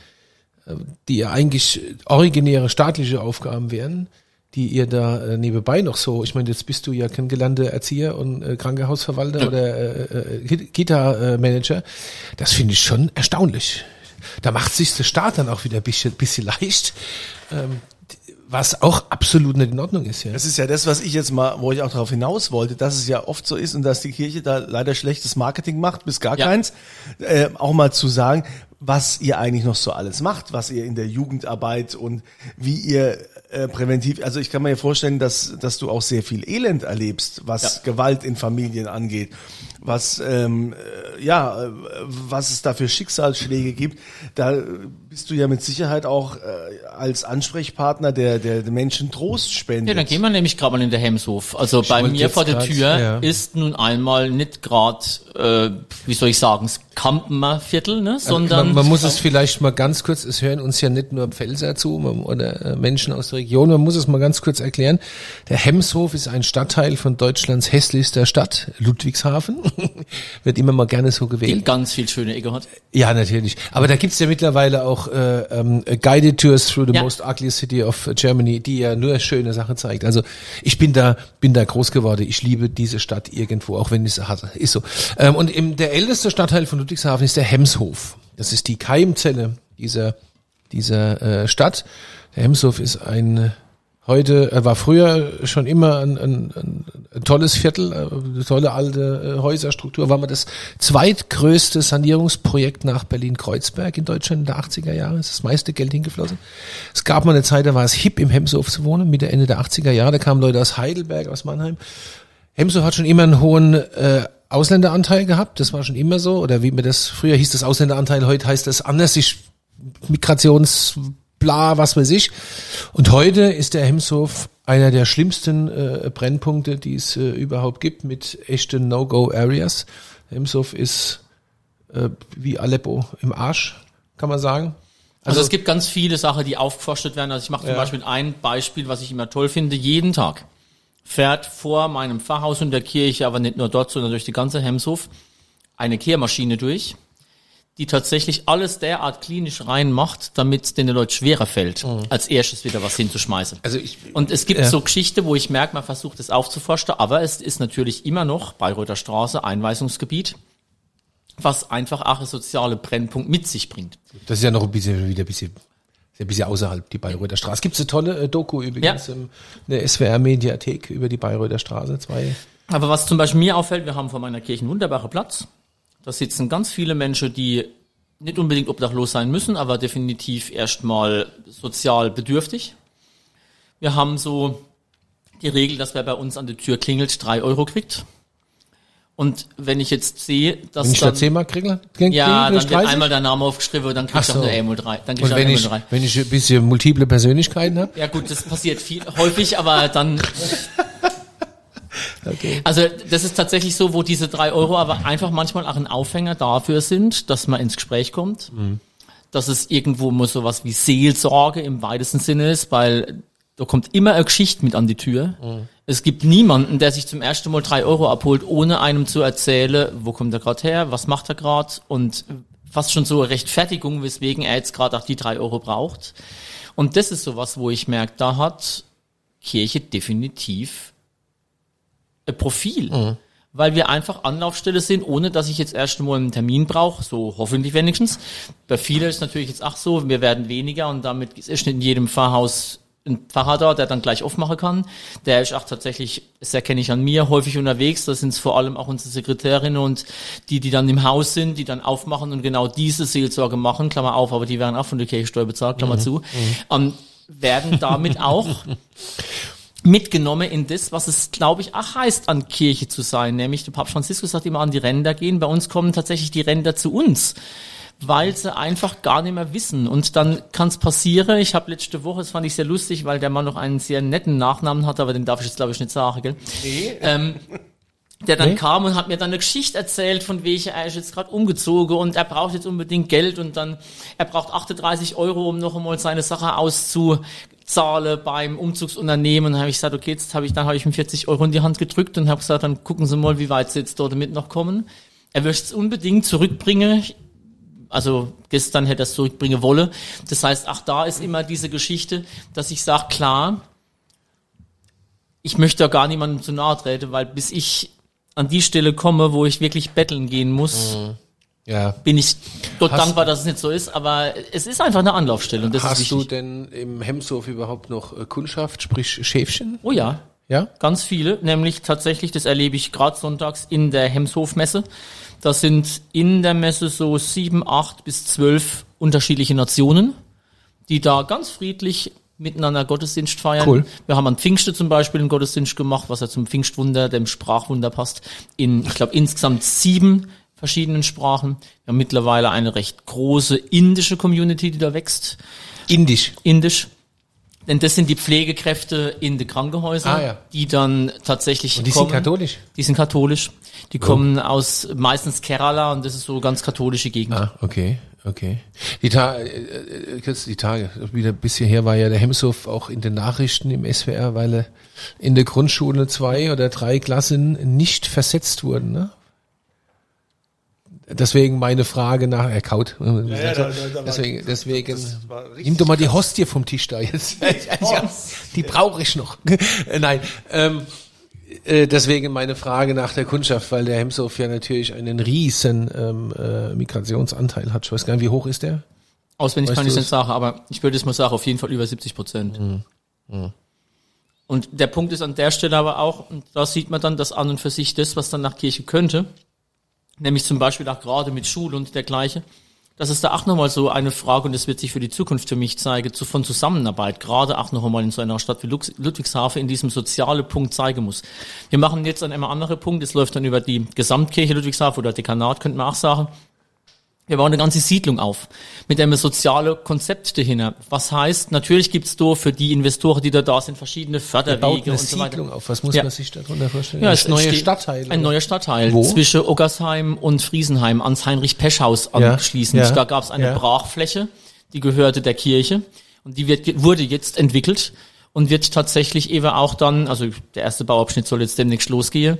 äh, die ja eigentlich originäre staatliche Aufgaben wären, die ihr da äh, nebenbei noch so, ich meine, jetzt bist du ja kein gelernter Erzieher und äh, Krankenhausverwalter oder äh, äh, Kita-Manager. Das finde ich schon erstaunlich. Da macht sich der Staat dann auch wieder ein bisschen, bisschen leicht, ähm, was auch absolut nicht in Ordnung ist. Ja.
Das ist ja das, was ich jetzt mal, wo ich auch darauf hinaus wollte, dass es ja oft so ist und dass die Kirche da leider schlechtes Marketing macht, bis gar
Ja.
keins, äh, auch mal zu sagen, was ihr eigentlich noch so alles macht, was ihr in der Jugendarbeit und wie ihr äh, präventiv, also ich kann mir vorstellen, dass, dass du auch sehr viel Elend erlebst, was
Ja.
Gewalt in Familien angeht, was, ähm, äh, ja, äh, was es da für Schicksalsschläge gibt. Da bist du ja mit Sicherheit auch äh, als Ansprechpartner der, der, der Menschen Trost spendet.
Ja, dann gehen wir nämlich gerade mal in der Hemshof. Also bei
wollte
mir vor der
grad,
Tür
ja.
ist nun einmal nicht gerade, äh, wie soll ich sagen, das Kampener Viertel, ne? sondern
man, man muss es vielleicht mal ganz kurz, es hören uns ja nicht nur Pfälzer zu man, oder äh, Menschen aus der Region, man muss es mal ganz kurz erklären. Der Hemshof ist ein Stadtteil von Deutschlands hässlichster Stadt, Ludwigshafen. [laughs] Wird immer mal gerne so gewählt.
ganz viel schöne Ecke hat.
Ja, natürlich. Aber da gibt's ja mittlerweile auch äh, ähm, Guided Tours through the
Ja.
most ugly city of Germany, die ja nur schöne Sachen zeigt. Also ich bin da, bin da groß geworden. Ich liebe diese Stadt irgendwo, auch wenn ich sie hasse. Ist so. Ähm, und im, der älteste Stadtteil von Ludwigshafen ist der Hemshof. Das ist die Keimzelle dieser dieser äh, Stadt. Der Hemshof ist ein heute, er war früher schon immer ein, ein, ein, tolles Viertel, äh, eine tolle alte äh, Häuserstruktur, war mal das zweitgrößte Sanierungsprojekt nach Berlin-Kreuzberg in Deutschland in der 80er Jahre, ist das meiste Geld hingeflossen. Es gab mal eine Zeit, da war es hip im Hemshof zu wohnen, Mitte Ende der 80er Jahre, da kamen Leute aus Heidelberg, aus Mannheim. Hemshof hat schon immer einen hohen äh, Ausländeranteil gehabt, das war schon immer so, oder wie mir das, früher hieß das Ausländeranteil, heute heißt das anders, ich, Migrations, bla, was weiß ich. Und heute ist der Hemshof einer der schlimmsten äh, Brennpunkte, die es äh, überhaupt gibt, mit echten No-Go-Areas. Hemshof ist äh, wie Aleppo im Arsch, kann man sagen.
Also, es gibt ganz viele Sachen, die aufgeforstet werden. Also ich mache zum
Ja.
Beispiel ein Beispiel, was ich immer toll finde. Jeden Tag fährt vor meinem Pfarrhaus und der Kirche, aber nicht nur dort, sondern durch die ganze Hemshof, eine Kehrmaschine durch, die tatsächlich alles derart klinisch reinmacht, damit es den Leuten schwerer fällt, als erstes wieder was hinzuschmeißen.
Also ich,
Und es gibt
Ja.
so Geschichte, wo ich merke, man versucht es aufzuforschen, aber es ist natürlich immer noch Bayreuther Straße Einweisungsgebiet, was einfach auch ein soziale Brennpunkt mit sich bringt.
Das ist ja noch ein bisschen wieder ein bisschen, ist ein bisschen außerhalb die Bayreuther Straße. Gibt es eine tolle äh, Doku übrigens
Ja.
in der SWR Mediathek über die Bayreuther Straße. Zwei.
Aber was zum Beispiel mir auffällt, wir haben vor meiner Kirche einen wunderbaren Platz. Da sitzen ganz viele Menschen, die nicht unbedingt obdachlos sein müssen, aber definitiv erstmal sozial bedürftig. Wir haben so die Regel, dass wer bei uns an der Tür klingelt, drei Euro kriegt. Und wenn ich jetzt sehe, dass
Wenn ich
dann,
da zehnmal kriege, kriege
ja,
kriege
dann
ich
wird
30?
einmal der Name aufgeschrieben und dann kriegst
Ach
du auch
so.
eine MO3. Dann kriegst
Und
auch
wenn ich,
MO3.
wenn ich ein bisschen multiple Persönlichkeiten habe?
Ja gut, das passiert viel häufig, aber dann. [laughs]
Okay.
Also das ist tatsächlich so, wo diese drei Euro aber einfach manchmal auch ein Aufhänger dafür sind, dass man ins Gespräch kommt. Dass es irgendwo immer sowas wie Seelsorge im weitesten Sinne ist, weil da kommt immer eine Geschichte mit an die Tür. Es gibt niemanden, der sich zum ersten Mal drei Euro abholt, ohne einem zu erzählen, wo kommt er gerade her, was macht er gerade und fast schon so eine Rechtfertigung, weswegen er jetzt gerade auch die drei Euro braucht. Und das ist sowas, wo ich merke, da hat Kirche definitiv ein Profil. Weil wir einfach Anlaufstelle sind, ohne dass ich jetzt erst einmal einen Termin brauche, so hoffentlich wenigstens. Bei vielen ist natürlich jetzt auch so, wir werden weniger und damit ist nicht in jedem Pfarrhaus ein Pfarrer da, der dann gleich aufmachen kann. Der ist auch tatsächlich, das erkenne ich an mir, häufig unterwegs. Das sind es vor allem auch unsere Sekretärinnen und die, die dann im Haus sind, die dann aufmachen und genau diese Seelsorge machen, Klammer auf, aber die werden auch von der Kirchensteuer bezahlt, Klammer zu, ähm, werden damit auch [laughs] mitgenommen in das, was es, glaube ich, auch heißt, an Kirche zu sein. Nämlich, der Papst Franziskus sagt immer, an die Ränder gehen. Bei uns kommen tatsächlich die Ränder zu uns, weil sie einfach gar nicht mehr wissen. Und dann kann es passieren, ich habe letzte Woche, das fand ich sehr lustig, weil der Mann noch einen sehr netten Nachnamen hat, aber den darf ich jetzt, glaube ich, nicht sagen, gell? Ähm, der dann
Nee.
kam und hat mir dann eine Geschichte erzählt, von welcher er ist jetzt gerade umgezogen und er braucht jetzt unbedingt Geld und dann, er braucht 38 Euro, um noch einmal seine Sache auszuzahlen beim Umzugsunternehmen. Dann habe ich gesagt, okay, jetzt habe ich, dann habe ich ihm 40 Euro in die Hand gedrückt und habe gesagt, dann gucken Sie mal, wie weit Sie jetzt dort damit noch kommen. Er möchte es unbedingt zurückbringen. Also gestern hätte er es zurückbringen wollen. Das heißt, auch da ist immer diese Geschichte, dass ich sage, klar, ich möchte ja gar niemandem zu nahe treten, weil bis ich an die Stelle komme, wo ich wirklich betteln gehen muss,
Ja.
bin ich dort
Hast-
dankbar, dass es nicht so ist, aber es ist einfach eine Anlaufstelle und das ist
Hast du
wichtig.
denn im Hemshof überhaupt noch äh, Kundschaft, sprich Schäfchen?
oh ja.
Ja?
Ganz viele, nämlich tatsächlich, das erlebe ich gerade sonntags in der Hemshofmesse. Da sind in der Messe so sieben, acht bis zwölf unterschiedliche Nationen, die da ganz friedlich miteinander Gottesdienst feiern.
Cool.
Wir haben an Pfingste zum Beispiel einen Gottesdienst gemacht, was ja zum Pfingstwunder, dem Sprachwunder passt, in, ich glaube, insgesamt sieben verschiedenen Sprachen. Wir haben mittlerweile eine recht große indische Community, die da wächst.
Indisch.
Indisch. Denn das sind die Pflegekräfte in den Krankenhäusern,
Ah, ja.
die dann tatsächlich
Und die sind
kommen.
katholisch?
Die sind katholisch. Die kommen aus meistens Kerala und das ist so ganz katholische Gegend.
Ah, okay, okay. Die, Ta äh, äh, die Tage, wieder ein bisschen her war ja der Hemshof auch in den Nachrichten im SWR, weil er in der Grundschule zwei oder drei Klassen nicht versetzt wurden, ne? Deswegen meine Frage nach, er kaut.
ja, da- da- da
deswegen, deswegen,
war richtig
nimm doch mal die Hostie vom Tisch da jetzt. [laughs] ja, die brauche ich noch. Äh, [laughs] Nein, ähm, äh, deswegen meine Frage nach der Kundschaft, weil der Hemshof ja natürlich einen riesen ähm, äh, Migrationsanteil hat. Ich weiß gar nicht, wie hoch ist der?
Auswendig
Weißt
kann ich
du
nicht sagen, aber ich würde jetzt mal sagen, auf jeden Fall über 70 Prozent. Und der Punkt ist an der Stelle aber auch, und da sieht man dann das an und für sich das, was dann nach Kirche könnte, nämlich zum Beispiel auch gerade mit Schule und dergleichen, das ist da auch nochmal so eine Frage, und das wird sich für die Zukunft für mich zeigen, zu, von Zusammenarbeit, gerade auch noch einmal in so einer Stadt wie Ludwigshafen in diesem soziale Punkt zeigen muss. Wir machen jetzt einen immer anderen Punkt, das läuft dann über die Gesamtkirche Ludwigshafen oder Dekanat, könnte man auch sagen. Wir bauen eine ganze Siedlung auf mit einem sozialen Konzept dahinter. Was heißt, natürlich gibt's da für die Investoren, die da da sind, verschiedene
Er baut
Förderwege
eine
und so weiter.
Siedlung auf. Was muss
Ja.
man sich darunter vorstellen?
Ja, es
neue
entsteht
Stadtteil.
Ein neuer Stadtteil
Wo?
zwischen Oggersheim und Friesenheim ans Heinrich-Pesch-Haus anschließend.
ja,
Da gab es eine
ja.
Brachfläche, die gehörte der Kirche und die wird, wurde jetzt entwickelt und wird tatsächlich eben auch dann, also der erste Bauabschnitt soll jetzt demnächst losgehen,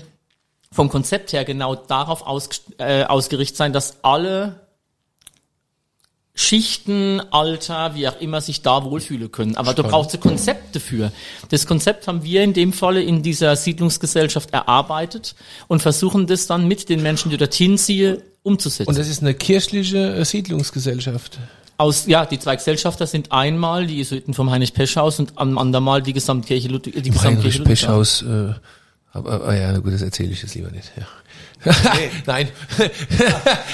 vom Konzept her genau darauf aus, äh, ausgerichtet sein, dass alle Schichten, Alter, wie auch immer, sich da wohlfühlen können. Aber du brauchst ein Konzept dafür. Das Konzept haben wir in dem Falle in dieser Siedlungsgesellschaft erarbeitet und versuchen das dann mit den Menschen, die dorthin ziehen, umzusetzen.
Und das ist eine kirchliche äh, Siedlungsgesellschaft.
Aus, ja, die zwei Gesellschafter sind einmal die Jesuiten vom Heinrich-Pesch-Haus und am andermal die Gesamtkirche Ludwig, die Gesamtkirche
Heinrich. Peschhaus. Äh, aber, ah, ja, gut, das erzähle ich jetzt lieber nicht. Ja. [laughs] Nein. [laughs]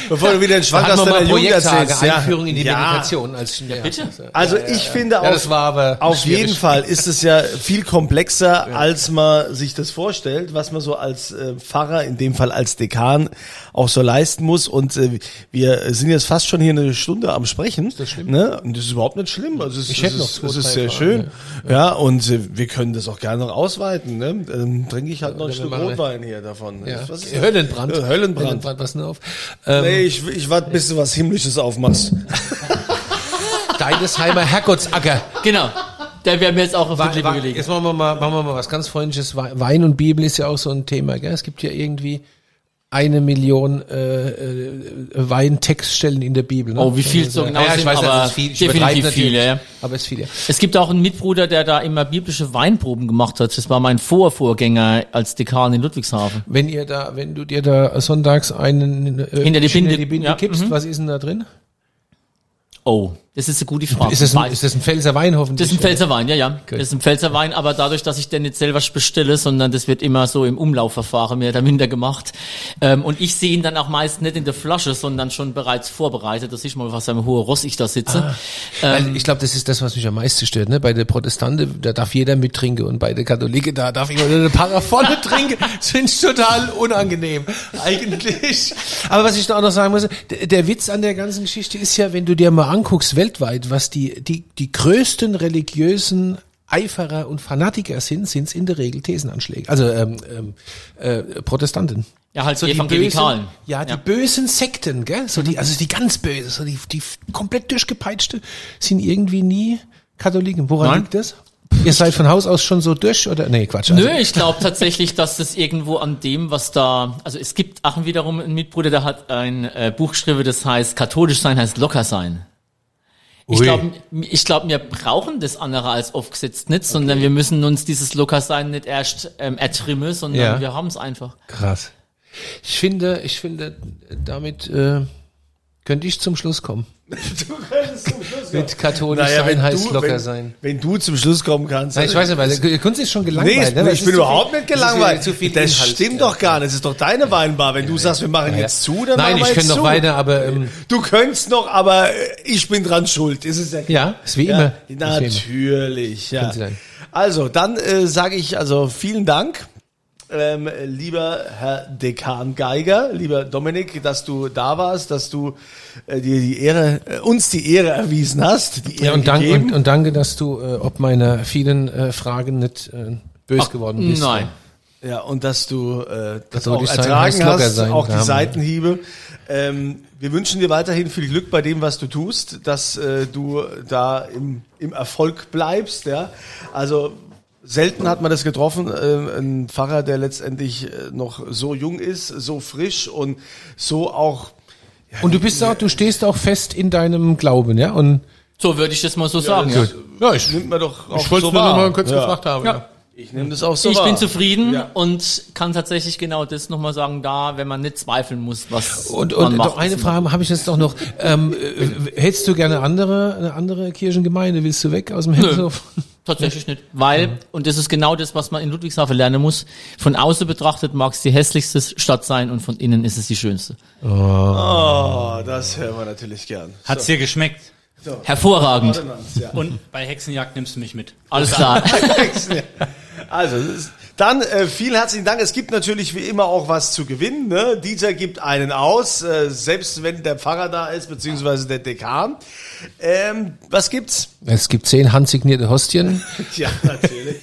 Bevor du wieder den Schwank
Hatten
aus deiner Jugend erzählst. ja.
Einführung in die
ja.
Meditation. Als ja,
bitte.
Also ich finde
Ja,
auch,
das war aber
auf
schwierig.
jeden Fall ist es ja viel komplexer, als man sich das vorstellt, was man so als äh, Pfarrer, in dem Fall als Dekan, auch so leisten muss. Und äh, wir sind jetzt fast schon hier eine Stunde am Sprechen. Ist
das schlimm?
Ne? Und das ist überhaupt nicht schlimm. Also es,
Ich
es
hätte
ist,
noch zwei,
es ist sehr schön. Ja, und äh, wir können das auch gerne noch ausweiten. Ne? Dann trinke ich halt noch ein Stück Rotwein hier davon.
Ja.
Was ist das?
Höllenbrand.
Äh, Höllenbrand.
was nur auf. Ähm,
Nee, ich, ich warte, bis du was Himmlisches aufmachst. [laughs]
Deidesheimer Herrgottsacker.
Genau. Der wäre mir jetzt auch auf
Wa-
die Lippe gelegt.
Jetzt machen wir mal, machen wir mal was ganz Freundliches. Wei- Wein und Bibel ist ja auch so ein Thema. Gell? Es gibt ja irgendwie eine Million äh, äh, Weintextstellen in der Bibel. Ne?
Oh, wie viel so genau
ja, ich
sind,
weiß,
aber
ist viel. Ich
definitiv viele, ja.
Aber es ist viel, ja.
Es gibt auch einen Mitbruder, der da immer biblische Weinproben gemacht hat. Das war mein Vorvorgänger als Dekan in Ludwigshafen.
Wenn ihr da, wenn du dir da sonntags einen äh,
Hinter die Binde,
die Binde
ja,
kippst,
mhm.
was ist denn da drin?
Oh, das ist eine gute Frage.
Ist das, ein, ist das ein Pfälzer Wein hoffentlich?
Das ist ein Pfälzer Wein, ja, ja. Das ist ein Pfälzer Wein, aber dadurch, dass ich den nicht selber bestelle, sondern das wird immer so im Umlaufverfahren mehr oder minder gemacht. Ähm, und ich sehe ihn dann auch meist nicht in der Flasche, sondern schon bereits vorbereitet, dass ich mal was einem hohen Ross ich da sitze.
Weil
Ähm,
ich glaube, das ist das, was mich am meisten stört. Ne? Bei den Protestanten, da darf jeder mittrinken und bei den Katholiken, da darf nur eine Para vorne [laughs] trinken. Das finde ich total unangenehm, [laughs] eigentlich. Aber was ich da auch noch sagen muss, der, der Witz an der ganzen Geschichte ist ja, wenn du dir mal anguckst, weltweit, was die, die, die größten religiösen Eiferer und Fanatiker sind, sind es in der Regel Thesenanschläge. Also ähm, ähm, äh, Protestanten.
ja, halt
So
die Evangelikalen.
bösen, ja, die bösen Sekten, gell? So die, also die ganz böse, so die, die komplett durchgepeitschte, sind irgendwie nie Katholiken. Woran
Nein.
liegt das? Ihr seid von Haus aus schon so durch oder? Nee, Quatsch. Also,
Nö, ich glaube tatsächlich, dass das irgendwo an dem, was da, also es gibt auch wiederum einen Mitbruder, der hat ein äh, Buch geschrieben, das heißt, katholisch sein heißt locker sein. Ich glaube, ich glaub, wir brauchen das andere als aufgesetzt nicht, sondern wir müssen uns dieses Lockersein nicht erst ähm, ertrimmen, sondern
Ja.
wir haben es einfach.
Krass. Ich finde, ich finde, damit äh, könnte ich zum Schluss kommen. [laughs]
Du könntest
Mit katholisch
Naja,
sein heißt
du,
locker
wenn,
sein.
wenn du zum Schluss kommen kannst.
Nein, ich weiß nicht, weil die Kunst ist schon gelangweilt.
Nee,
ne?
Ich bin
zu
überhaupt nicht gelangweilt.
Zu viel
das
Inhalt.
stimmt doch gar nicht. Es ist doch deine Weinbar. Wenn du sagst, wir machen jetzt zu, dann
Nein,
machen wir
ich
jetzt
könnte noch
zu.
weiter, aber ähm,
Du könntest noch, aber äh, ich bin dran schuld. Ist es ja
ja, ist wie immer.
Ja, natürlich, ja. Also, dann äh, sage ich also vielen Dank, ähm, lieber Herr Dekan Geiger, lieber Dominik, dass du da warst, dass du äh, dir die Ehre, äh, uns die Ehre erwiesen hast. Die Ehre
Ja, und, dank, und, und danke, dass du äh, ob meiner vielen äh, Fragen nicht äh, böse geworden bist.
Nein.
Ja, und dass du äh, das auch ertragen hast,
sein.
auch die
haben wir.
Seitenhiebe. Ähm, wir wünschen dir weiterhin viel Glück bei dem, was du tust, dass äh, du da im, im Erfolg bleibst. Ja, also selten hat man das getroffen, äh, ein Pfarrer, der letztendlich äh, noch so jung ist, so frisch und so auch
Und du bist auch, du stehst auch fest in deinem Glauben, ja? Und
So würde ich das mal so sagen. Ja,
ja, ich,
nimmt man doch auch
ich wollte
so
es nur
wahr.
noch mal kurz
ja.
gefragt haben.
Ja.
Ich nehme das auch so
ich
wahr.
bin zufrieden
Ja.
und kann tatsächlich genau das nochmal sagen, da, wenn man nicht zweifeln muss, was
Und,
man
und
macht.
doch eine Frage habe ich jetzt doch noch. Ähm, äh, hättest du gerne andere, eine andere Kirchengemeinde? Willst du weg aus dem Henshof?
Tatsächlich nicht. Weil, und das ist genau das, was man in Ludwigshafen lernen muss, von außen betrachtet mag es die hässlichste Stadt sein und von innen ist es die schönste.
Oh, das hören wir natürlich gern.
Hat's dir geschmeckt?
Hervorragend.
Ja.
Und bei Hexenjagd nimmst du mich mit.
Alles klar. [laughs]
Also, dann äh, vielen herzlichen Dank. Es gibt natürlich wie immer auch was zu gewinnen. Ne? Dieter gibt einen aus, äh, selbst wenn der Pfarrer da ist, beziehungsweise der Dekan. Ähm, was gibt's?
Es gibt zehn handsignierte Hostien, [laughs]
Ja, natürlich.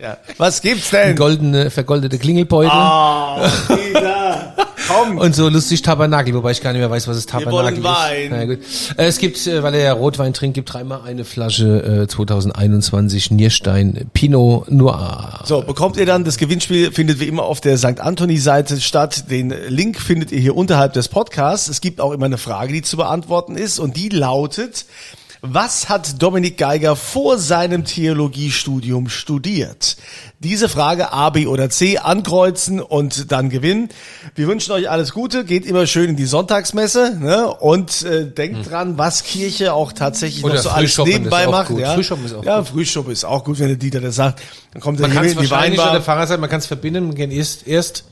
ja. Was gibt's denn?
goldene, vergoldete Klingelbeutel
Oh, Dieter, komm.
und so lustig Tabernakel, wobei ich gar nicht mehr weiß, was es Tabernakel ist.
Wein.
Na gut. Äh, Es gibt, äh, weil er ja Rotwein trinkt, gibt dreimal eine Flasche äh, 2021 Nierstein Pinot Noir.
So, bekommt ihr dann, das Gewinnspiel findet wie immer auf der St. Anthony-Seite statt. Den Link findet ihr hier unterhalb des Podcasts. Es gibt auch immer eine Frage, die zu beantworten ist und die lautet, was hat Dominik Geiger vor seinem Theologiestudium studiert? Diese Frage A, B oder C ankreuzen und dann gewinnen. Wir wünschen euch alles Gute, geht immer schön in die Sonntagsmesse ne? und äh, denkt dran, was Kirche auch tatsächlich
Oder
noch so alles nebenbei macht.
gut.
Ja?
Frühschoppen ist auch
ja,
gut.
Frühschoppen ist auch gut, wenn der Dieter das sagt. Dann kommt er
Man
hier
kann es
in die
wahrscheinlich, der Pfarrer sagt, man kann es verbinden, man kann erst, erst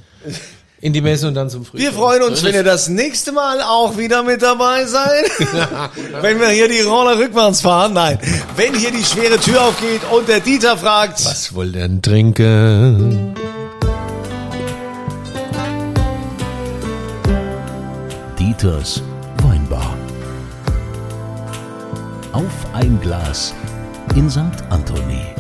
in die Messe und dann zum Frühstück.
Wir freuen uns, wenn ihr das nächste Mal auch wieder mit dabei seid. [laughs] wenn wir hier die Roller rückwärts fahren. Nein, wenn hier die schwere Tür aufgeht und der Dieter fragt.
Was wollt ihr denn trinken?
Dieters Weinbar. Auf ein Glas in St. Anthony.